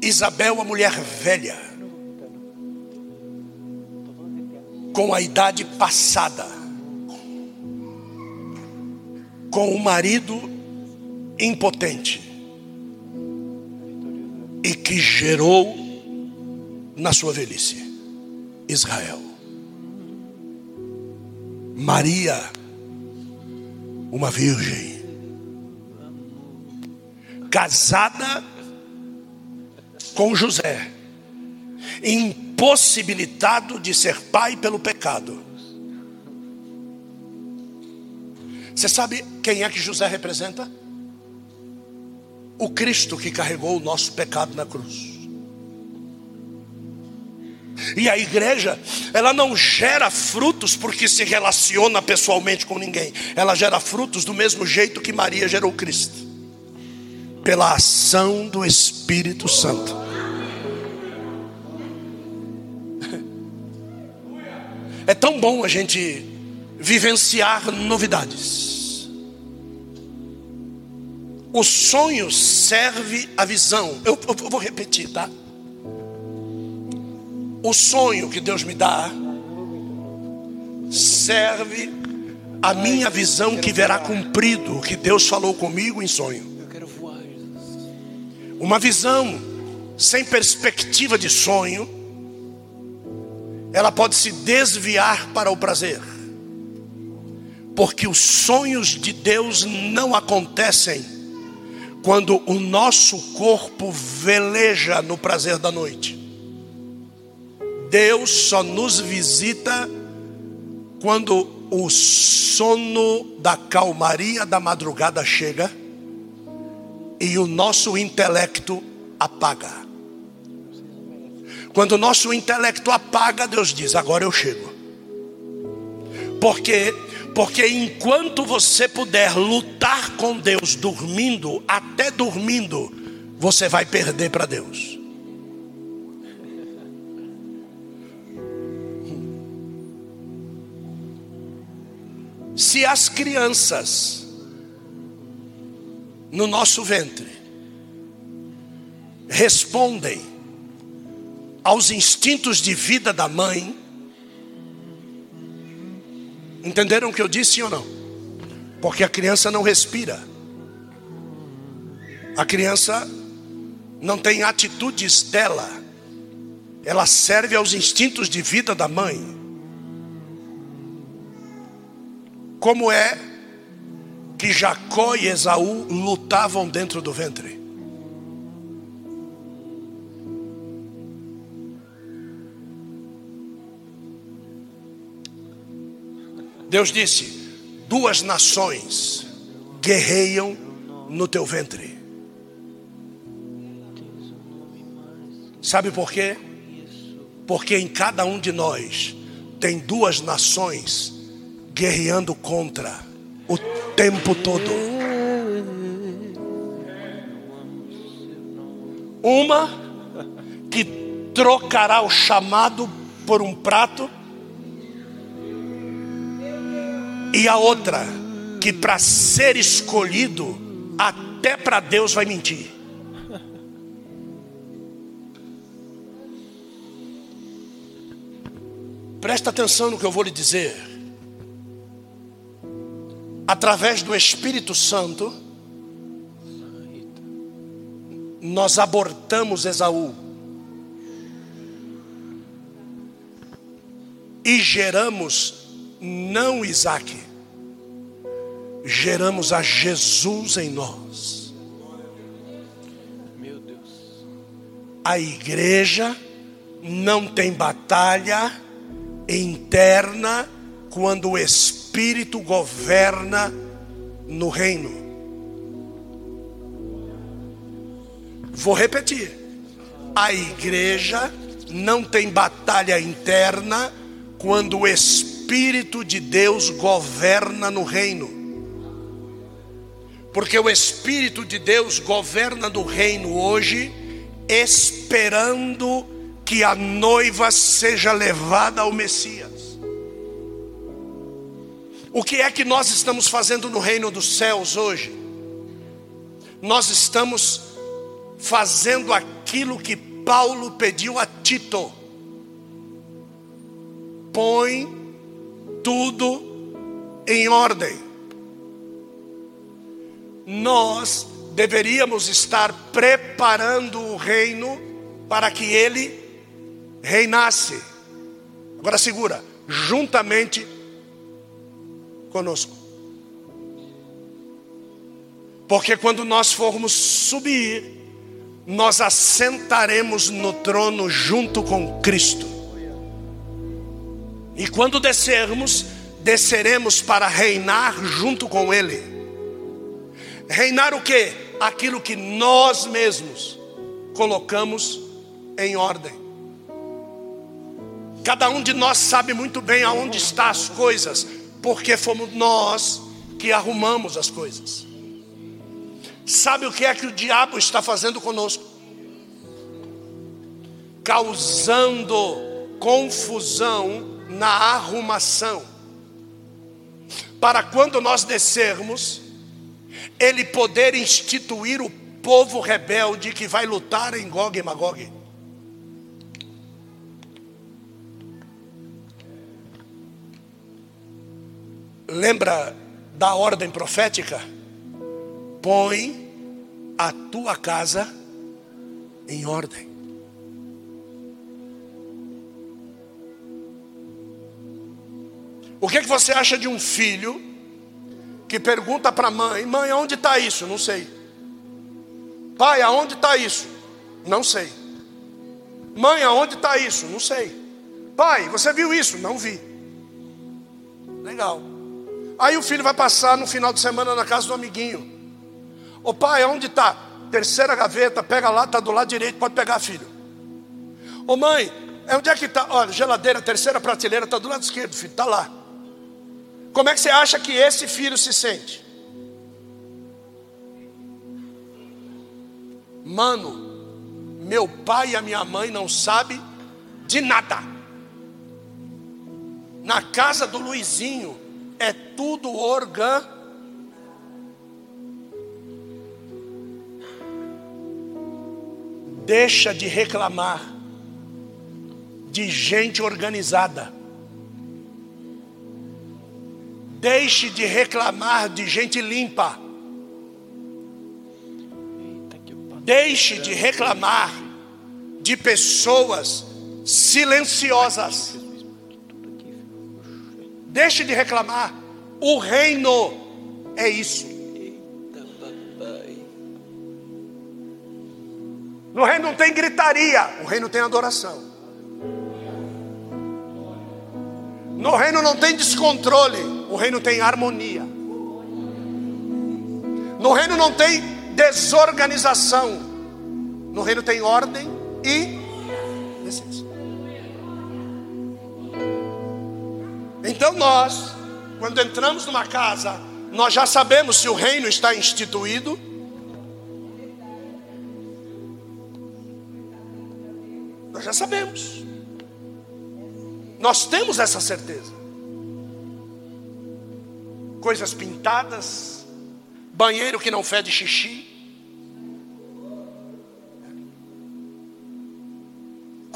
Isabel, a mulher velha, com a idade passada, com o marido impotente e que gerou na sua velhice Israel. Maria, uma virgem, casada com José, impossibilitado de ser pai pelo pecado. Você sabe quem é que José representa? O Cristo que carregou o nosso pecado na cruz. E a igreja, ela não gera frutos porque se relaciona pessoalmente com ninguém. Ela gera frutos do mesmo jeito que Maria gerou Cristo pela ação do Espírito Santo. É tão bom a gente vivenciar novidades. O sonho serve a visão. Eu, eu vou repetir, tá? O sonho que Deus me dá serve a minha visão que verá cumprido o que Deus falou comigo em sonho. Uma visão sem perspectiva de sonho, ela pode se desviar para o prazer, porque os sonhos de Deus não acontecem quando o nosso corpo veleja no prazer da noite. Deus só nos visita quando o sono da calmaria da madrugada chega e o nosso intelecto apaga. Quando o nosso intelecto apaga, Deus diz: Agora eu chego. Porque porque enquanto você puder lutar com Deus dormindo, até dormindo, você vai perder para Deus. Se as crianças no nosso ventre respondem aos instintos de vida da mãe, entenderam o que eu disse ou não? Porque a criança não respira, a criança não tem atitudes dela, ela serve aos instintos de vida da mãe. Como é que Jacó e Esaú lutavam dentro do ventre? Deus disse: duas nações guerreiam no teu ventre. Sabe por quê? Porque em cada um de nós tem duas nações guerreando contra o tempo todo. Uma que trocará o chamado por um prato, e a outra que para ser escolhido, até para Deus vai mentir. Presta atenção no que eu vou lhe dizer através do Espírito Santo, nós abortamos Esaú e geramos não Isaac, geramos a Jesus em nós. Meu Deus. A igreja não tem batalha interna quando o Espírito governa no reino. Vou repetir: a igreja não tem batalha interna quando o Espírito de Deus governa no reino. Porque o Espírito de Deus governa no reino hoje, esperando que a noiva seja levada ao Messias. O que é que nós estamos fazendo no reino dos céus hoje? Nós estamos fazendo aquilo que Paulo pediu a Tito. Põe tudo em ordem. nós deveríamos estar preparando o reino para que ele reinasse. Agora segura, juntamente conosco. Porque quando nós formos subir, nós assentaremos no trono junto com Cristo. E quando descermos, desceremos para reinar junto com Ele. Reinar o que? Aquilo que nós mesmos colocamos em ordem. Cada um de nós sabe muito bem aonde estão as coisas, porque fomos nós que arrumamos as coisas. Sabe o que é que o diabo está fazendo conosco? Causando confusão na arrumação. Para quando nós descermos, ele poder instituir o povo rebelde que vai lutar em Gog e Magog. Lembra da ordem profética? põe a tua casa em ordem. O que, é que você acha de um filho que pergunta para a mãe: Mãe, aonde está isso? Não sei. Pai, aonde está isso? Não sei. Mãe, aonde está isso? Não sei. Pai, você viu isso? Não vi. Legal. Aí o filho vai passar no final de semana na casa do amiguinho. Ô pai, onde está? Terceira gaveta, pega lá, está do lado direito, pode pegar, filho. Ô mãe, é onde é que está? Olha, geladeira, terceira prateleira, está do lado esquerdo, filho, está lá. Como é que você acha que esse filho se sente? Mano, meu pai e a minha mãe não sabem de nada. Na casa do Luizinho é tudo orgânico Deixa de reclamar de gente organizada. Deixe de reclamar de gente limpa. Deixe de reclamar de pessoas silenciosas. Deixe de reclamar. O reino é isso. No reino não tem gritaria, o reino tem adoração. No reino não tem descontrole, o reino tem harmonia. No reino não tem desorganização, no reino tem ordem e decência. Então nós, quando entramos numa casa, nós já sabemos se o reino está instituído Nós já sabemos. Nós temos essa certeza. Coisas pintadas, banheiro que não fede xixi,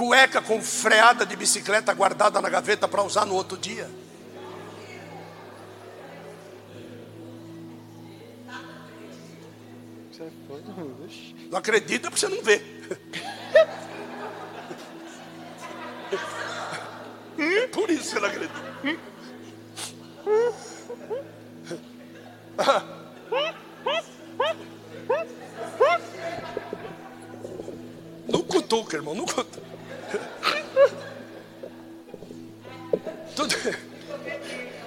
cueca com freada de bicicleta guardada na gaveta para usar no outro dia. Não acredita porque você não vê. Por isso que eu não acredito. Não cutuca, irmão, não cutuca. Tudo...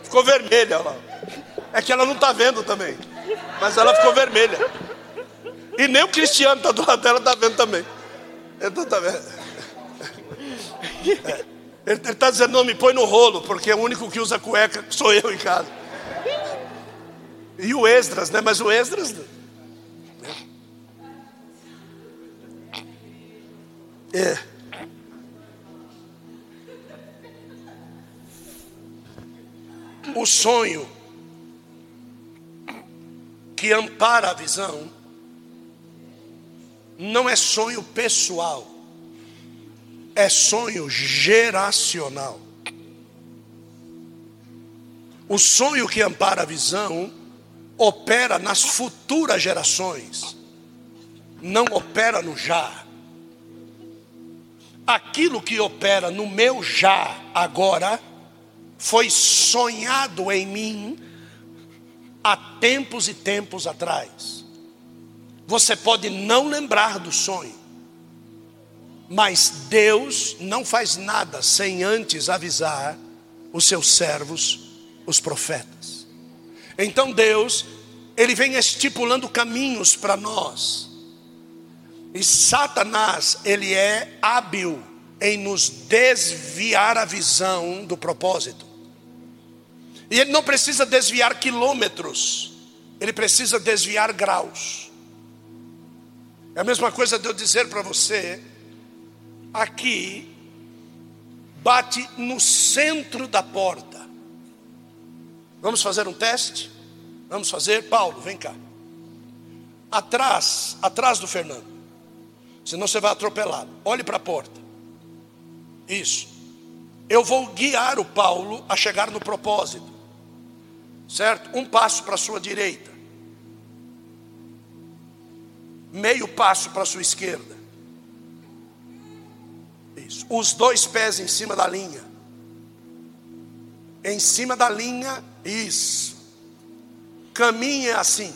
Ficou vermelha lá. É que ela não está vendo também. Mas ela ficou vermelha. E nem o Cristiano está do lado dela, está vendo também. Então tá vendo. É. Ele está dizendo, não, me põe no rolo, porque é o único que usa cueca sou eu em casa. E o Esdras, né? Mas o Esdras. É. O sonho que ampara a visão não é sonho pessoal é sonho geracional. O sonho que ampara a visão opera nas futuras gerações, não opera no já. Aquilo que opera no meu já agora foi sonhado em mim há tempos e tempos atrás. Você pode não lembrar do sonho, mas Deus não faz nada sem antes avisar os seus servos, os profetas. Então Deus, ele vem estipulando caminhos para nós. E Satanás, ele é hábil em nos desviar a visão do propósito. E ele não precisa desviar quilômetros, ele precisa desviar graus. É a mesma coisa de eu dizer para você, aqui, bate no centro da porta. Vamos fazer um teste? Vamos fazer? Paulo, vem cá. Atrás, atrás do Fernando. Senão você vai atropelá-lo. Olhe para a porta. Isso. Eu vou guiar o Paulo a chegar no propósito certo? Um passo para a sua direita, meio passo para a sua esquerda. Isso. Os dois pés em cima da linha. Em cima da linha, isso. Caminhe assim.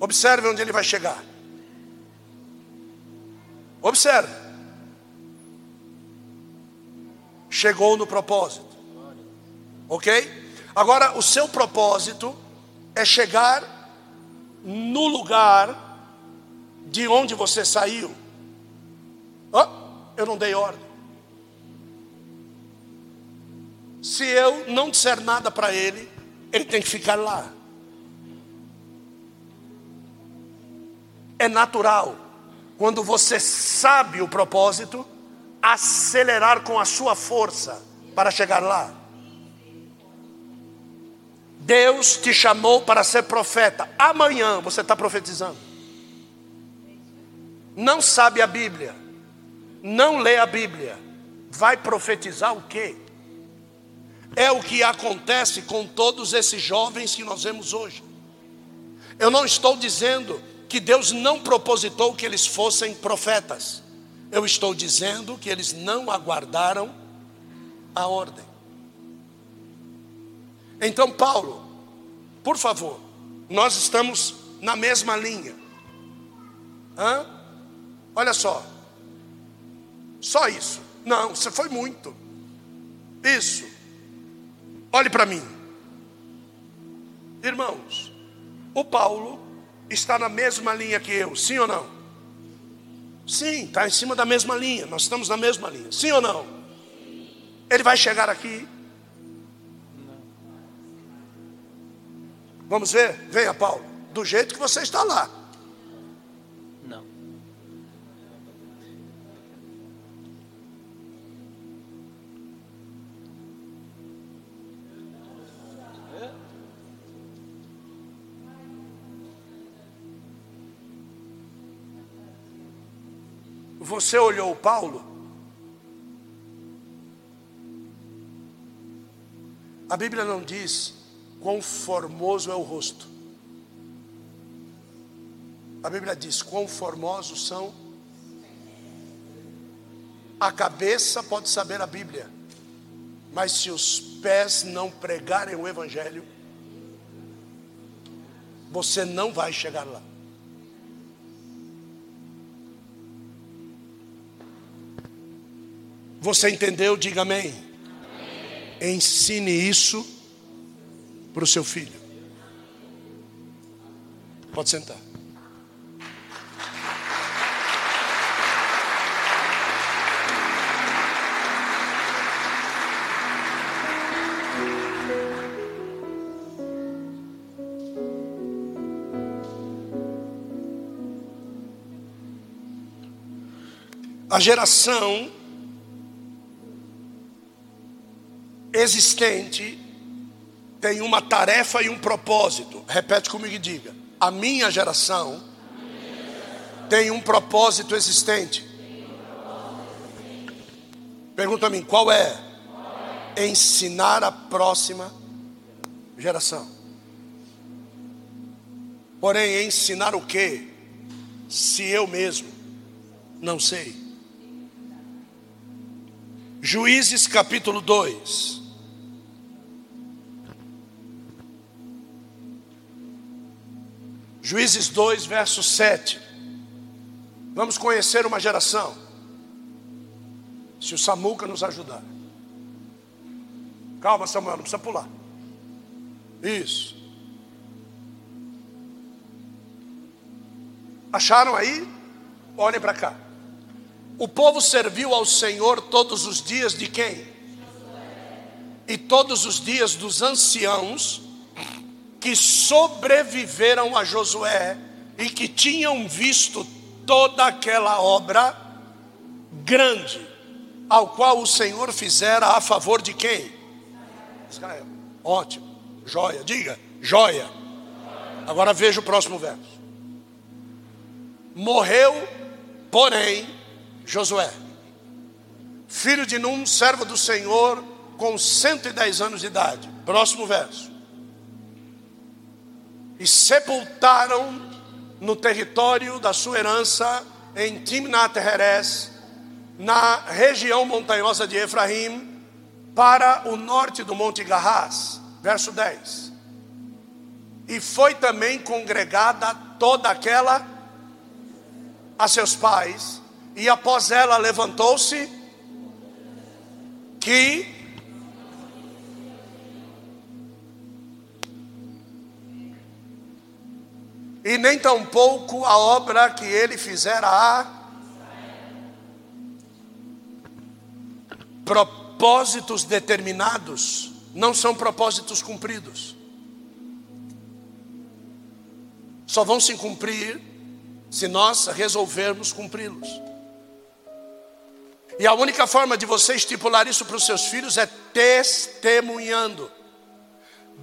Observe onde ele vai chegar. Observe. Chegou no propósito. Ok? Agora, o seu propósito é chegar no lugar de onde você saiu. Oh, eu não dei ordem. Se eu não disser nada para ele, ele tem que ficar lá. É natural, quando você sabe o propósito, acelerar com a sua força para chegar lá. Deus te chamou para ser profeta. Amanhã você está profetizando. Não sabe a Bíblia. Não lê a Bíblia. Vai profetizar o quê? É o que acontece com todos esses jovens que nós vemos hoje. Eu não estou dizendo que Deus não propositou que eles fossem profetas. Eu estou dizendo que eles não aguardaram a ordem. Então, Paulo, por favor, nós estamos na mesma linha. Hã? Olha só. Só isso. Não, você foi muito. Isso. Olhe para mim. Irmãos, o Paulo está na mesma linha que eu, sim ou não? Sim, está em cima da mesma linha. Nós estamos na mesma linha, sim ou não? Ele vai chegar aqui Vamos ver? Venha, Paulo. Do jeito que você está lá. Não. Você olhou Paulo? A Bíblia não diz quão formoso é o rosto. A Bíblia diz: quão formosos são. A cabeça pode saber a Bíblia, mas se os pés não pregarem o Evangelho, você não vai chegar lá. Você entendeu? Diga amém. amém. Ensine isso para o seu filho. Pode sentar. A geração existente tem uma tarefa e um propósito. Repete comigo e diga: a minha geração tem um propósito existente. Pergunta a mim: qual é? Ensinar a próxima geração. Porém, ensinar o que? Se eu mesmo não sei. Juízes capítulo 2. Juízes 2, verso 7. Vamos conhecer uma geração. Se o Samuca nos ajudar. Calma, Samuel, não precisa pular. Isso. Acharam aí? Olhem para cá. O povo serviu ao Senhor todos os dias de quem? E todos os dias dos anciãos que sobreviveram a Josué e que tinham visto toda aquela obra grande, ao qual o Senhor fizera a favor de quem? Israel. Ótimo, joia, diga, joia. Agora veja o próximo verso. Morreu, porém, Josué, filho de Num, servo do Senhor, com 110 anos de idade. Próximo verso. E sepultaram no território da sua herança em Timnat Heres, na região montanhosa de Efraim, para o norte do Monte Garraz. Verso 10. E foi também congregada toda aquela a seus pais, e após ela levantou-se que e nem tampouco a obra que ele fizera a propósitos determinados não são propósitos cumpridos. Só vão se cumprir se nós resolvermos cumpri-los. E a única forma de você estipular isso para os seus filhos é testemunhando,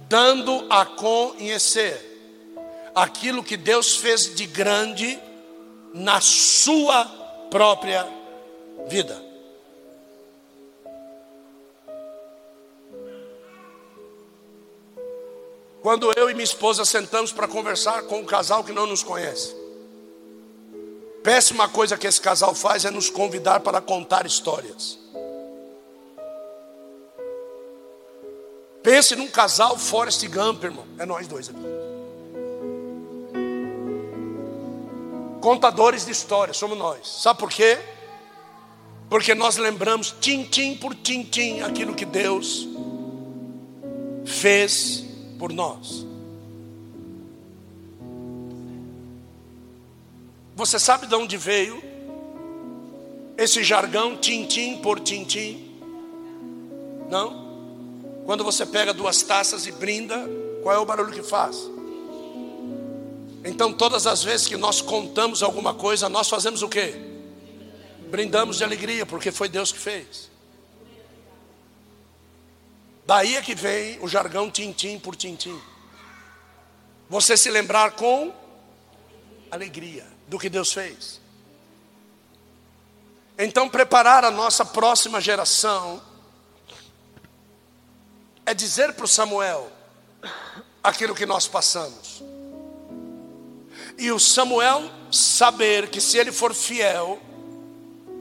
dando a conhecer aquilo que Deus fez de grande na sua própria vida. Quando eu e minha esposa sentamos para conversar com um casal que não nos conhece, péssima coisa que esse casal faz é nos convidar para contar histórias. Pense num casal Forrest Gump, irmão. É nós dois aqui. Contadores de histórias, somos nós. Sabe por quê? Porque nós lembramos tim-tim por tim-tim aquilo que Deus fez por nós. Você sabe de onde veio esse jargão tim-tim por tim-tim? Não? Quando você pega duas taças e brinda, qual é o barulho que faz? Então, todas as vezes que nós contamos alguma coisa, nós fazemos o quê? Brindamos de alegria, porque foi Deus que fez. Daí é que vem o jargão tintim por tintim. Você se lembrar com alegria do que Deus fez. Então, preparar a nossa próxima geração é dizer para o Samuel aquilo que nós passamos. E o Samuel saber que se ele for fiel,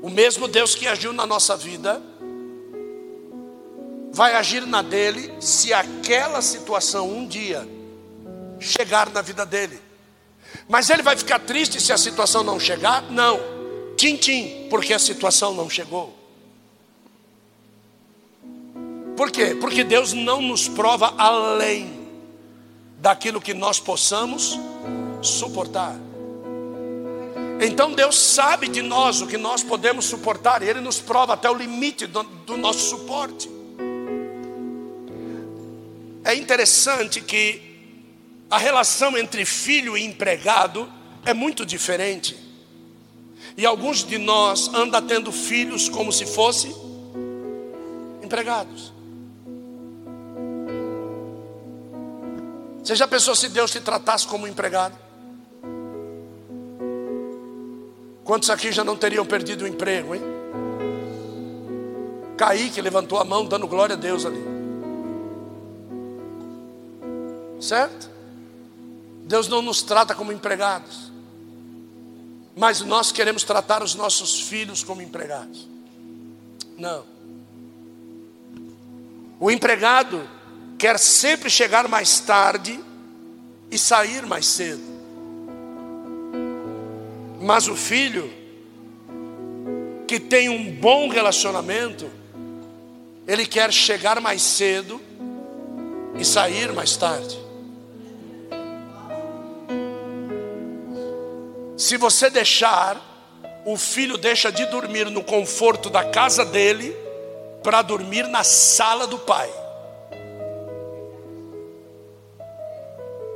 o mesmo Deus que agiu na nossa vida, vai agir na dele se aquela situação um dia chegar na vida dele. Mas ele vai ficar triste se a situação não chegar? Não. Tim-tim, porque a situação não chegou. Por quê? Porque Deus não nos prova além daquilo que nós possamos suportar. Então Deus sabe de nós o que nós podemos suportar, e Ele nos prova até o limite do, do nosso suporte. É interessante que a relação entre filho e empregado é muito diferente. E alguns de nós andam tendo filhos como se fossem empregados. Você já pensou se Deus te tratasse como empregado? Quantos aqui já não teriam perdido o emprego, hein? Kaique levantou a mão dando glória a Deus ali. Certo? Deus não nos trata como empregados, mas nós queremos tratar os nossos filhos como empregados. Não. O empregado quer sempre chegar mais tarde e sair mais cedo. Mas o filho que tem um bom relacionamento, ele quer chegar mais cedo e sair mais tarde. Se você deixar, o filho deixa de dormir no conforto da casa dele para dormir na sala do pai.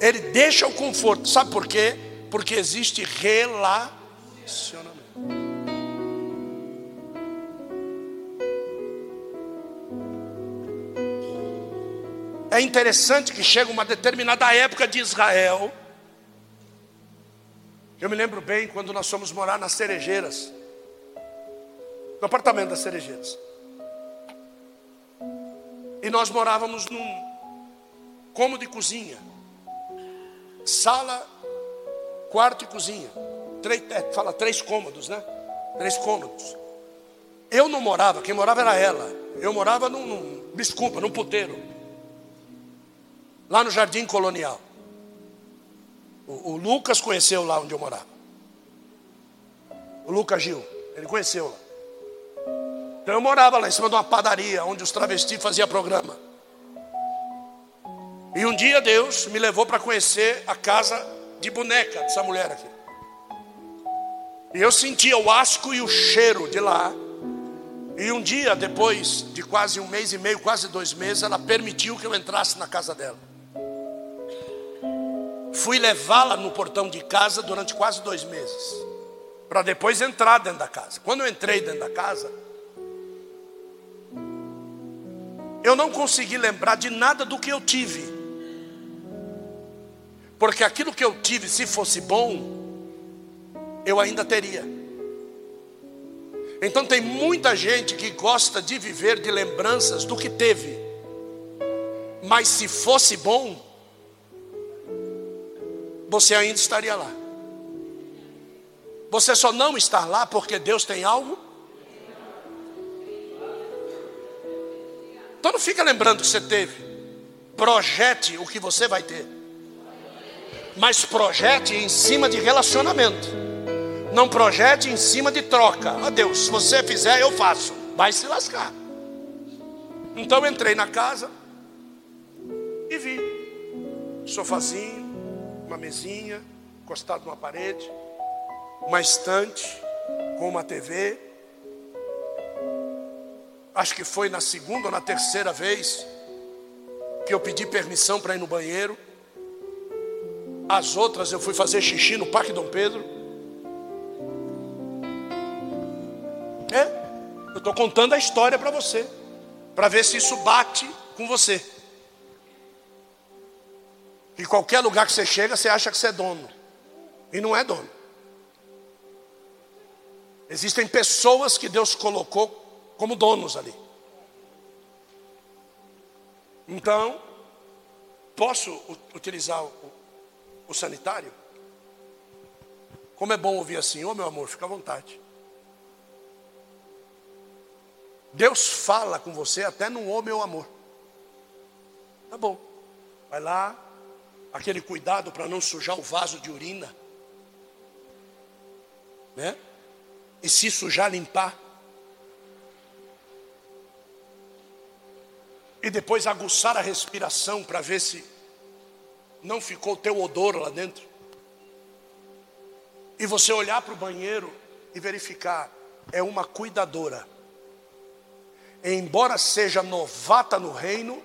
Ele deixa o conforto, sabe por quê? Porque existe relacionamento. É interessante que chega uma determinada época de Israel. Eu me lembro bem quando nós fomos morar nas Cerejeiras, no apartamento das Cerejeiras. E nós morávamos num cômodo de cozinha, sala, quarto e cozinha. Três, é, fala três cômodos, né? Três cômodos. Eu não morava, quem morava era ela. Eu morava num, num desculpa, num puteiro lá no Jardim Colonial. O, o, Lucas conheceu lá onde eu morava. O Lucas Gil, ele conheceu lá. Então eu morava lá em cima de uma padaria, onde os travestis faziam programa. E um dia Deus me levou para conhecer a casa de boneca dessa mulher aqui. E eu sentia o asco e o cheiro de lá. E um dia, depois de quase um mês e meio, quase dois meses, ela permitiu que eu entrasse na casa dela. Fui levá-la no portão de casa durante quase dois meses, para depois entrar dentro da casa. Quando eu entrei dentro da casa, eu não consegui lembrar de nada do que eu tive, porque aquilo que eu tive, se fosse bom, eu ainda teria. Então tem muita gente que gosta de viver de lembranças do que teve, mas se fosse bom, você ainda estaria lá. Você só não está lá porque Deus tem algo. Então não fica lembrando que você teve. Projete o que você vai ter. Mas projete em cima de relacionamento. Não projete em cima de troca. Ah, Deus, se você fizer, eu faço. Vai se lascar. Então entrei na casa e vi sofazinho, uma mesinha, encostado numa parede, uma estante com uma TV. Acho que foi na segunda ou na terceira vez que eu pedi permissão para ir no banheiro. As outras eu fui fazer xixi no Parque Dom Pedro. É, eu estou contando a história para você, para ver se isso bate com você. E qualquer lugar que você chega, você acha que você é dono. E não é dono. Existem pessoas que Deus colocou como donos ali. Então, posso utilizar o, o sanitário? Como é bom ouvir assim, ô oh, meu amor, fica à vontade. Deus fala com você até no ô meu amor. Tá bom. Vai lá, aquele cuidado para não sujar o vaso de urina, né? E se sujar, limpar. E depois aguçar a respiração para ver se não ficou teu odor lá dentro. E você olhar para o banheiro e verificar, é uma cuidadora. Embora seja novata no reino,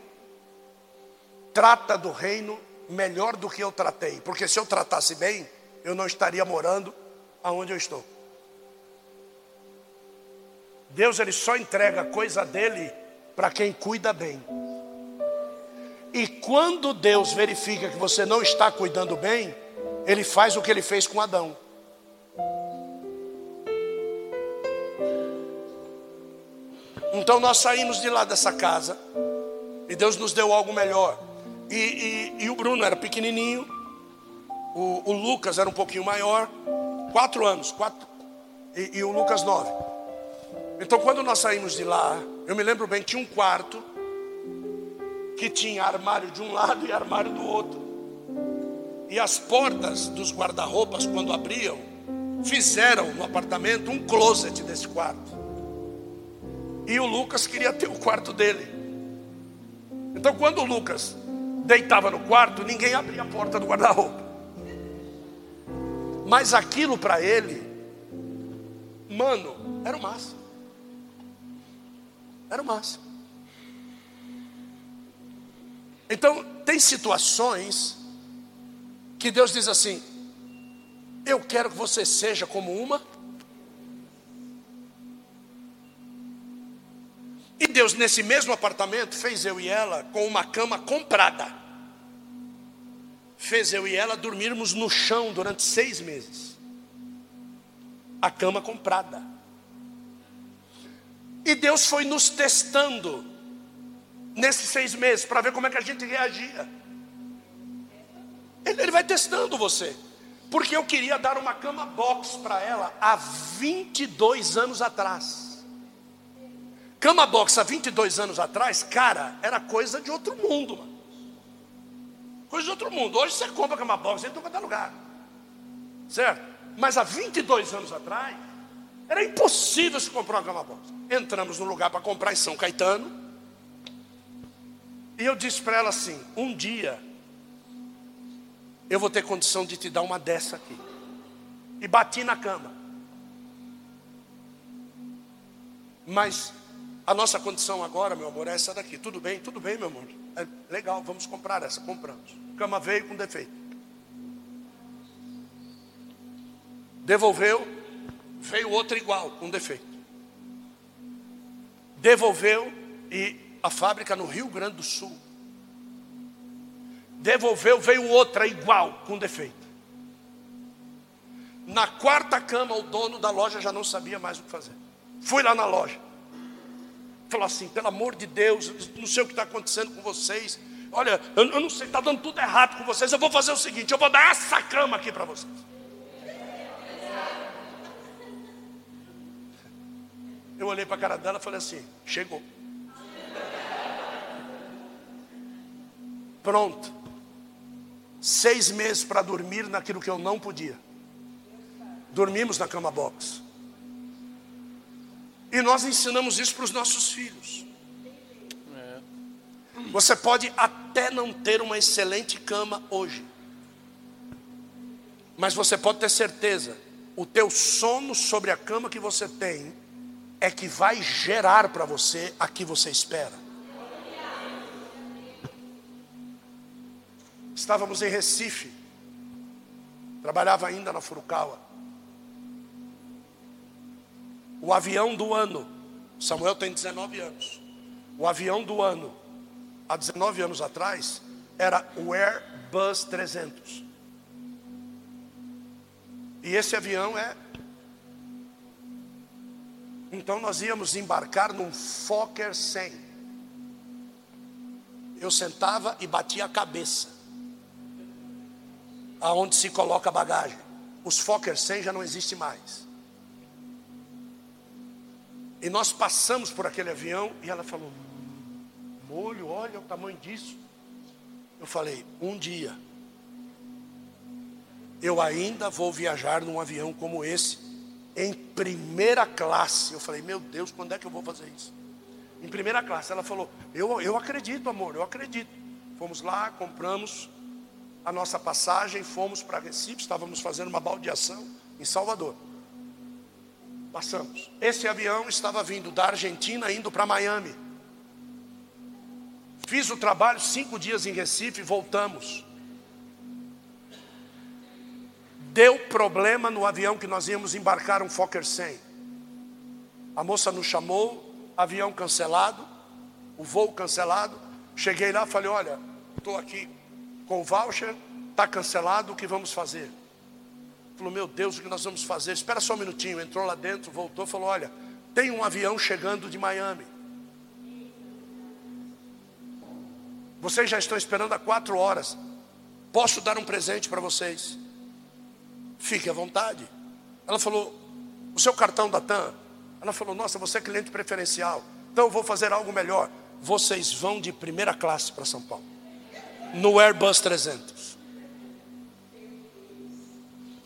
trata do reino melhor do que eu tratei, porque se eu tratasse bem, eu não estaria morando aonde eu estou. Deus ele só entrega a coisa dele para quem cuida bem. E quando Deus verifica que você não está cuidando bem, ele faz o que ele fez com Adão. Então nós saímos de lá dessa casa e Deus nos deu algo melhor. E, e, e o Bruno era pequenininho. O, o Lucas era um pouquinho maior, quatro anos, quatro, e, e o Lucas nove. Então quando nós saímos de lá, eu me lembro bem que tinha um quarto que tinha armário de um lado e armário do outro. E as portas dos guarda-roupas, quando abriam, fizeram no apartamento um closet desse quarto. E o Lucas queria ter o quarto dele. Então, quando o Lucas deitava no quarto, ninguém abria a porta do guarda-roupa. Mas aquilo para ele, mano, era o máximo. Era o máximo. Então, tem situações que Deus diz assim: Eu quero que você seja como uma. E Deus, nesse mesmo apartamento, fez eu e ela com uma cama comprada. Fez eu e ela dormirmos no chão durante seis meses. A cama comprada. E Deus foi nos testando nesses seis meses para ver como é que a gente reagia. Ele, ele vai testando você. Porque eu queria dar uma cama box para ela há 22 anos atrás. Cama box há 22 anos atrás, cara, era coisa de outro mundo, mano. Coisa de outro mundo. Hoje você compra cama box em todo lugar. Certo? Mas há 22 anos atrás, era impossível se comprar uma cama box. Entramos no lugar para comprar em São Caetano. E eu disse para ela assim: um dia eu vou ter condição de te dar uma dessa aqui. E bati na cama. Mas a nossa condição agora, meu amor, é essa daqui. Tudo bem, tudo bem, meu amor. É legal, vamos comprar essa. Compramos. Cama veio com defeito. Devolveu, veio outra igual, com defeito. Devolveu e a fábrica no Rio Grande do Sul. Devolveu, veio outra igual, com defeito. Na quarta cama, o dono da loja já não sabia mais o que fazer. Fui lá na loja. Falou assim: pelo amor de Deus, não sei o que está acontecendo com vocês. Olha, eu, eu não sei, está dando tudo errado com vocês. Eu vou fazer o seguinte: eu vou dar essa cama aqui para vocês. Eu olhei para a cara dela e falei assim: chegou. Pronto. Seis meses para dormir naquilo que eu não podia. Dormimos na cama box. E nós ensinamos isso para os nossos filhos. Você pode até não ter uma excelente cama hoje. Mas você pode ter certeza, o teu sono sobre a cama que você tem é que vai gerar para você a que você espera. Estávamos em Recife, trabalhava ainda na Furukawa. O avião do ano, Samuel tem 19 anos. O avião do ano, há 19 anos atrás, era o Airbus 300. E esse avião é. Então nós íamos embarcar num Fokker 100. Eu sentava e batia a cabeça aonde se coloca a bagagem. Os Fokker 100 já não existe mais. E nós passamos por aquele avião e ela falou: Molho, olha o tamanho disso. Eu falei: Um dia, eu ainda vou viajar num avião como esse, em primeira classe. Eu falei: Meu Deus, quando é que eu vou fazer isso? Em primeira classe. Ela falou: Eu, eu acredito, amor, eu acredito. Fomos lá, compramos a nossa passagem, fomos para Recife, estávamos fazendo uma baldeação em Salvador. Passamos. Esse avião estava vindo da Argentina, indo para Miami. Fiz o trabalho cinco dias em Recife, voltamos. Deu problema no avião que nós íamos embarcar um Fokker 100. A moça nos chamou, avião cancelado, o voo cancelado. Cheguei lá, falei: Olha, estou aqui com o voucher, está cancelado, o que vamos fazer? Falou, meu Deus, o que nós vamos fazer? Espera só um minutinho. Entrou lá dentro, voltou, falou: Olha, tem um avião chegando de Miami. Vocês já estão esperando há quatro horas. Posso dar um presente para vocês? Fique à vontade. Ela falou: O seu cartão da TAM? Ela falou: Nossa, você é cliente preferencial. Então eu vou fazer algo melhor. Vocês vão de primeira classe para São Paulo. No Airbus 300.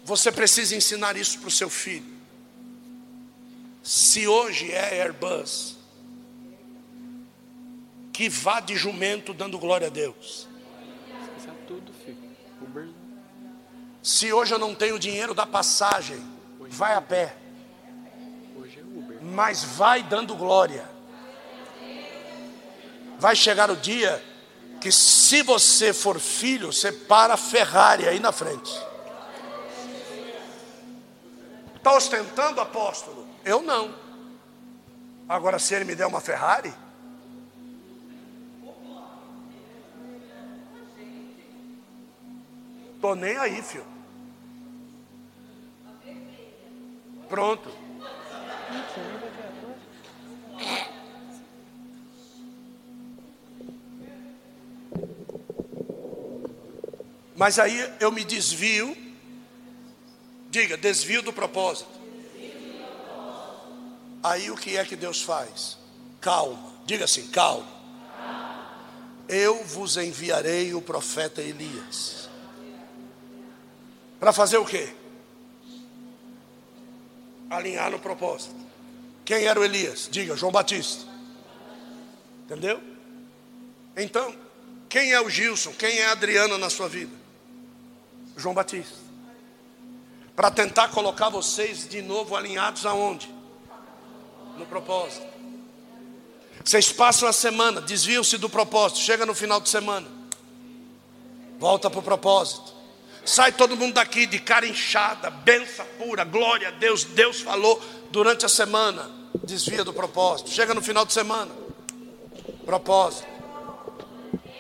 Você precisa ensinar isso para o seu filho. Se hoje é Airbus, que vá de jumento dando glória a Deus. Se hoje eu não tenho dinheiro da passagem, vai a pé. Mas vai dando glória. Vai chegar o dia que se você for filho, você para a Ferrari aí na frente. Está ostentando, apóstolo? Eu não. Agora, se ele me der uma Ferrari, Tô nem aí, filho. Pronto. Mas aí eu me desvio. Diga, desvio do propósito. Aí o que é que Deus faz? Calma. Diga assim, calma. Eu vos enviarei o profeta Elias para fazer o quê? Alinhar no propósito. Quem era o Elias? Diga, João Batista. Entendeu? Então, quem é o Gilson? Quem é a Adriana na sua vida? João Batista. Para tentar colocar vocês de novo alinhados aonde? No propósito. Vocês passam a semana, desviam-se do propósito, chega no final de semana, volta para o propósito. Sai todo mundo daqui de cara inchada, benção pura, glória a Deus. Deus falou durante a semana. Desvia do propósito. Chega no final de semana. Propósito.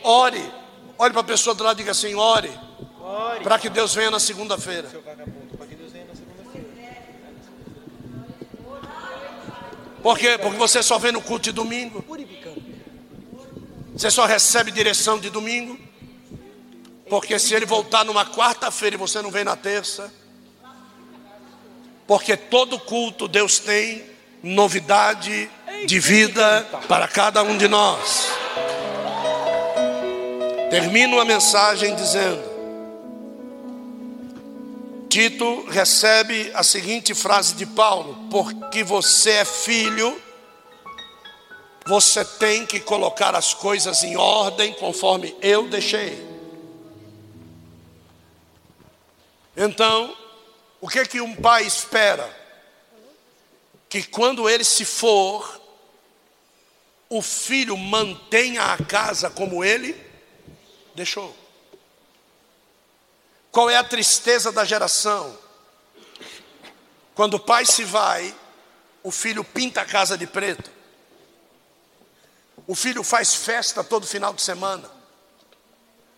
Ore. Olhe para a pessoa do lado e diga assim: ore. Para que Deus venha na segunda-feira. Por quê? Porque você só vem no culto de domingo. Você só recebe direção de domingo. Porque se ele voltar numa quarta-feira e você não vem na terça, porque todo culto Deus tem novidade de vida para cada um de nós. Termino a mensagem dizendo: Tito recebe a seguinte frase de Paulo: Porque você é filho, você tem que colocar as coisas em ordem conforme eu deixei. Então, o que que um pai espera? Que quando ele se for, o filho mantenha a casa como ele deixou. Qual é a tristeza da geração? Quando o pai se vai, o filho pinta a casa de preto. O filho faz festa todo final de semana.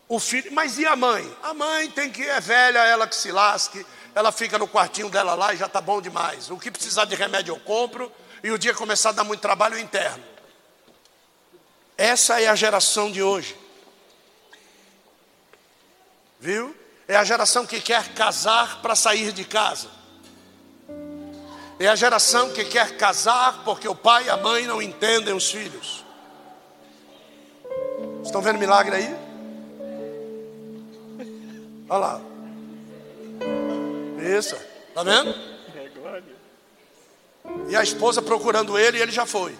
O filho, mas e a mãe? A mãe tem que é velha, ela que se lasque, ela fica no quartinho dela lá e já está bom demais. O que precisar de remédio eu compro e o dia começar a dar muito trabalho eu interno. Essa é a geração de hoje. Viu? É a geração que quer casar para sair de casa. É a geração que quer casar porque o pai e a mãe não entendem os filhos. Estão vendo milagre aí? Olha lá. Isso. Está vendo? E a esposa procurando ele e ele já foi.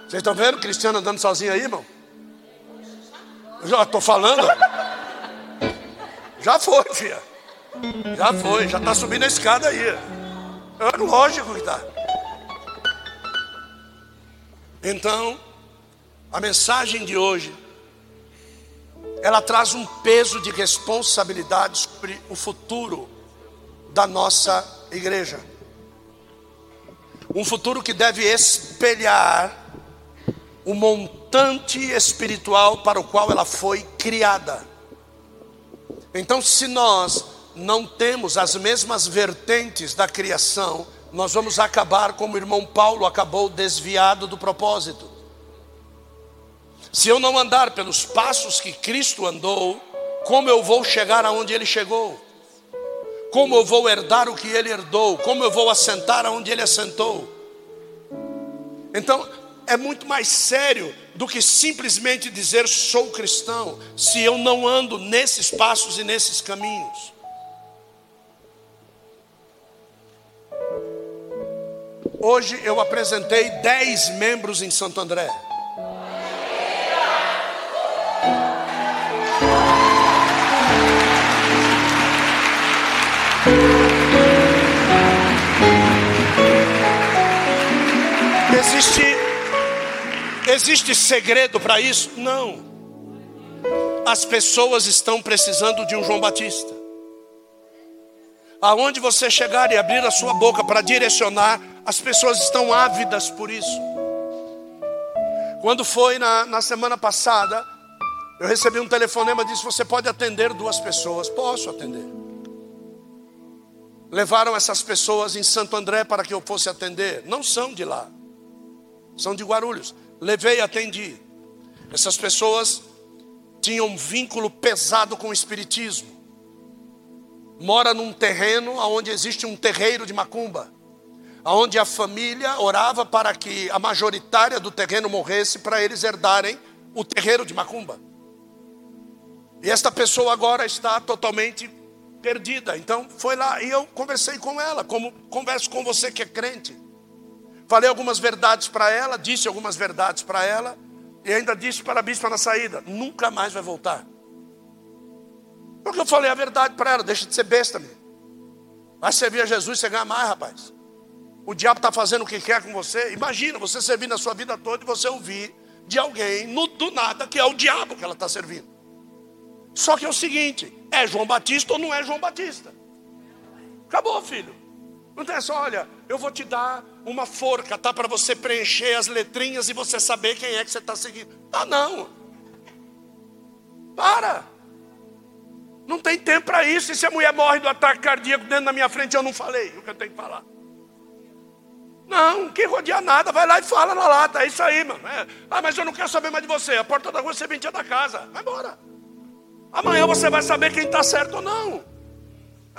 Vocês estão vendo Cristiano andando sozinho aí, irmão? Já estou falando. Já foi, filha. Já foi, já está subindo a escada aí. É lógico que está. Então, a mensagem de hoje ela traz um peso de responsabilidade sobre o futuro da nossa igreja. Um futuro que deve espelhar o montante espiritual para o qual ela foi criada. Então, se nós não temos as mesmas vertentes da criação, nós vamos acabar como o irmão Paulo acabou desviado do propósito. Se eu não andar pelos passos que Cristo andou, como eu vou chegar aonde ele chegou, como eu vou herdar o que ele herdou, como eu vou assentar aonde ele assentou. Então, é muito mais sério do que simplesmente dizer sou cristão, se eu não ando nesses passos e nesses caminhos. Hoje eu apresentei dez membros em Santo André. Existe, existe segredo para isso? Não. As pessoas estão precisando de um João Batista. Aonde você chegar e abrir a sua boca para direcionar, as pessoas estão ávidas por isso. Quando foi na, na semana passada, eu recebi um telefonema e disse: Você pode atender duas pessoas? Posso atender. Levaram essas pessoas em Santo André para que eu fosse atender. Não são de lá, são de Guarulhos. Levei e atendi. Essas pessoas tinham um vínculo pesado com o Espiritismo mora num terreno onde existe um terreiro de macumba, onde a família orava para que a majoritária do terreno morresse para eles herdarem o terreiro de macumba. E esta pessoa agora está totalmente perdida. Então foi lá e eu conversei com ela, como converso com você que é crente. Falei algumas verdades para ela, disse algumas verdades para ela, e ainda disse para a bispa na saída: nunca mais vai voltar. Porque eu falei a verdade para ela, deixa de ser besta, meu. Vai servir a Jesus você ganha mais, rapaz. O diabo está fazendo o que quer com você. Imagina você servir na sua vida toda e você ouvir de alguém, no, do nada, que é o diabo que ela está servindo. Só que é o seguinte: é João Batista ou não é João Batista? Acabou, filho. Não tem só, olha, eu vou te dar uma forca, tá? Para você preencher as letrinhas e você saber quem é que você está seguindo. Ah, não. Para. Não tem tempo para isso. E se a mulher morre do ataque cardíaco dentro da minha frente, eu não falei o que eu tenho que falar. Não, que rodear nada, vai lá e fala na lata, é isso aí, mano. É. Ah, mas eu não quero saber mais de você. A porta da rua você vendia da casa. Vai embora. Amanhã você vai saber quem está certo ou não.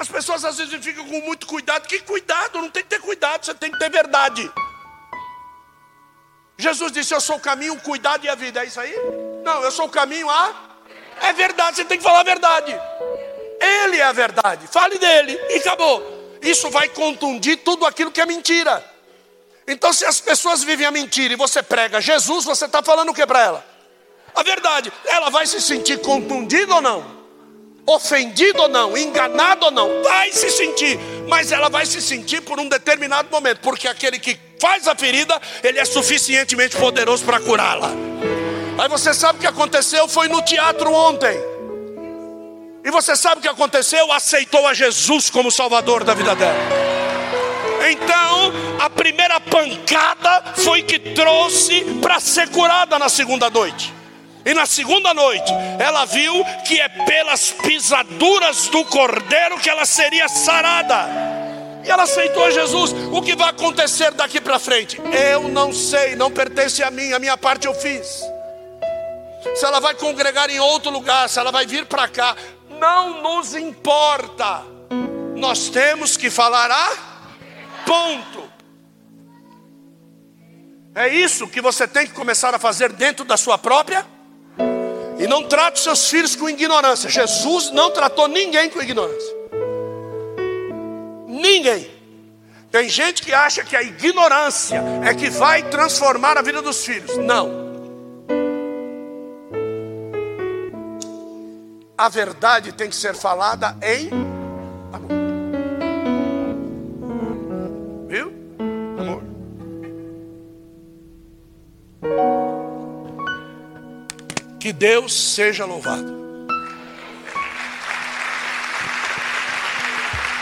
As pessoas às vezes ficam com muito cuidado. Que cuidado? Não tem que ter cuidado, você tem que ter verdade. Jesus disse: Eu sou o caminho, o cuidado e a vida. É isso aí? Não, eu sou o caminho, a é verdade, você tem que falar a verdade. Ele é a verdade. Fale dele e acabou. Isso vai contundir tudo aquilo que é mentira. Então, se as pessoas vivem a mentira e você prega Jesus, você está falando o que para ela? A verdade. Ela vai se sentir contundida ou não? Ofendido ou não? Enganado ou não? Vai se sentir. Mas ela vai se sentir por um determinado momento. Porque aquele que faz a ferida, ele é suficientemente poderoso para curá-la. Aí você sabe o que aconteceu? Foi no teatro ontem. E você sabe o que aconteceu? Aceitou a Jesus como Salvador da vida dela. Então, a primeira pancada foi que trouxe para ser curada na segunda noite. E na segunda noite, ela viu que é pelas pisaduras do cordeiro que ela seria sarada. E ela aceitou Jesus. O que vai acontecer daqui para frente? Eu não sei, não pertence a mim, a minha parte eu fiz se ela vai congregar em outro lugar, se ela vai vir para cá, não nos importa. Nós temos que falar a ponto. É isso que você tem que começar a fazer dentro da sua própria. E não trate seus filhos com ignorância. Jesus não tratou ninguém com ignorância. Ninguém. Tem gente que acha que a ignorância é que vai transformar a vida dos filhos. Não. a verdade tem que ser falada em amor. Viu? Amor. Que Deus seja louvado.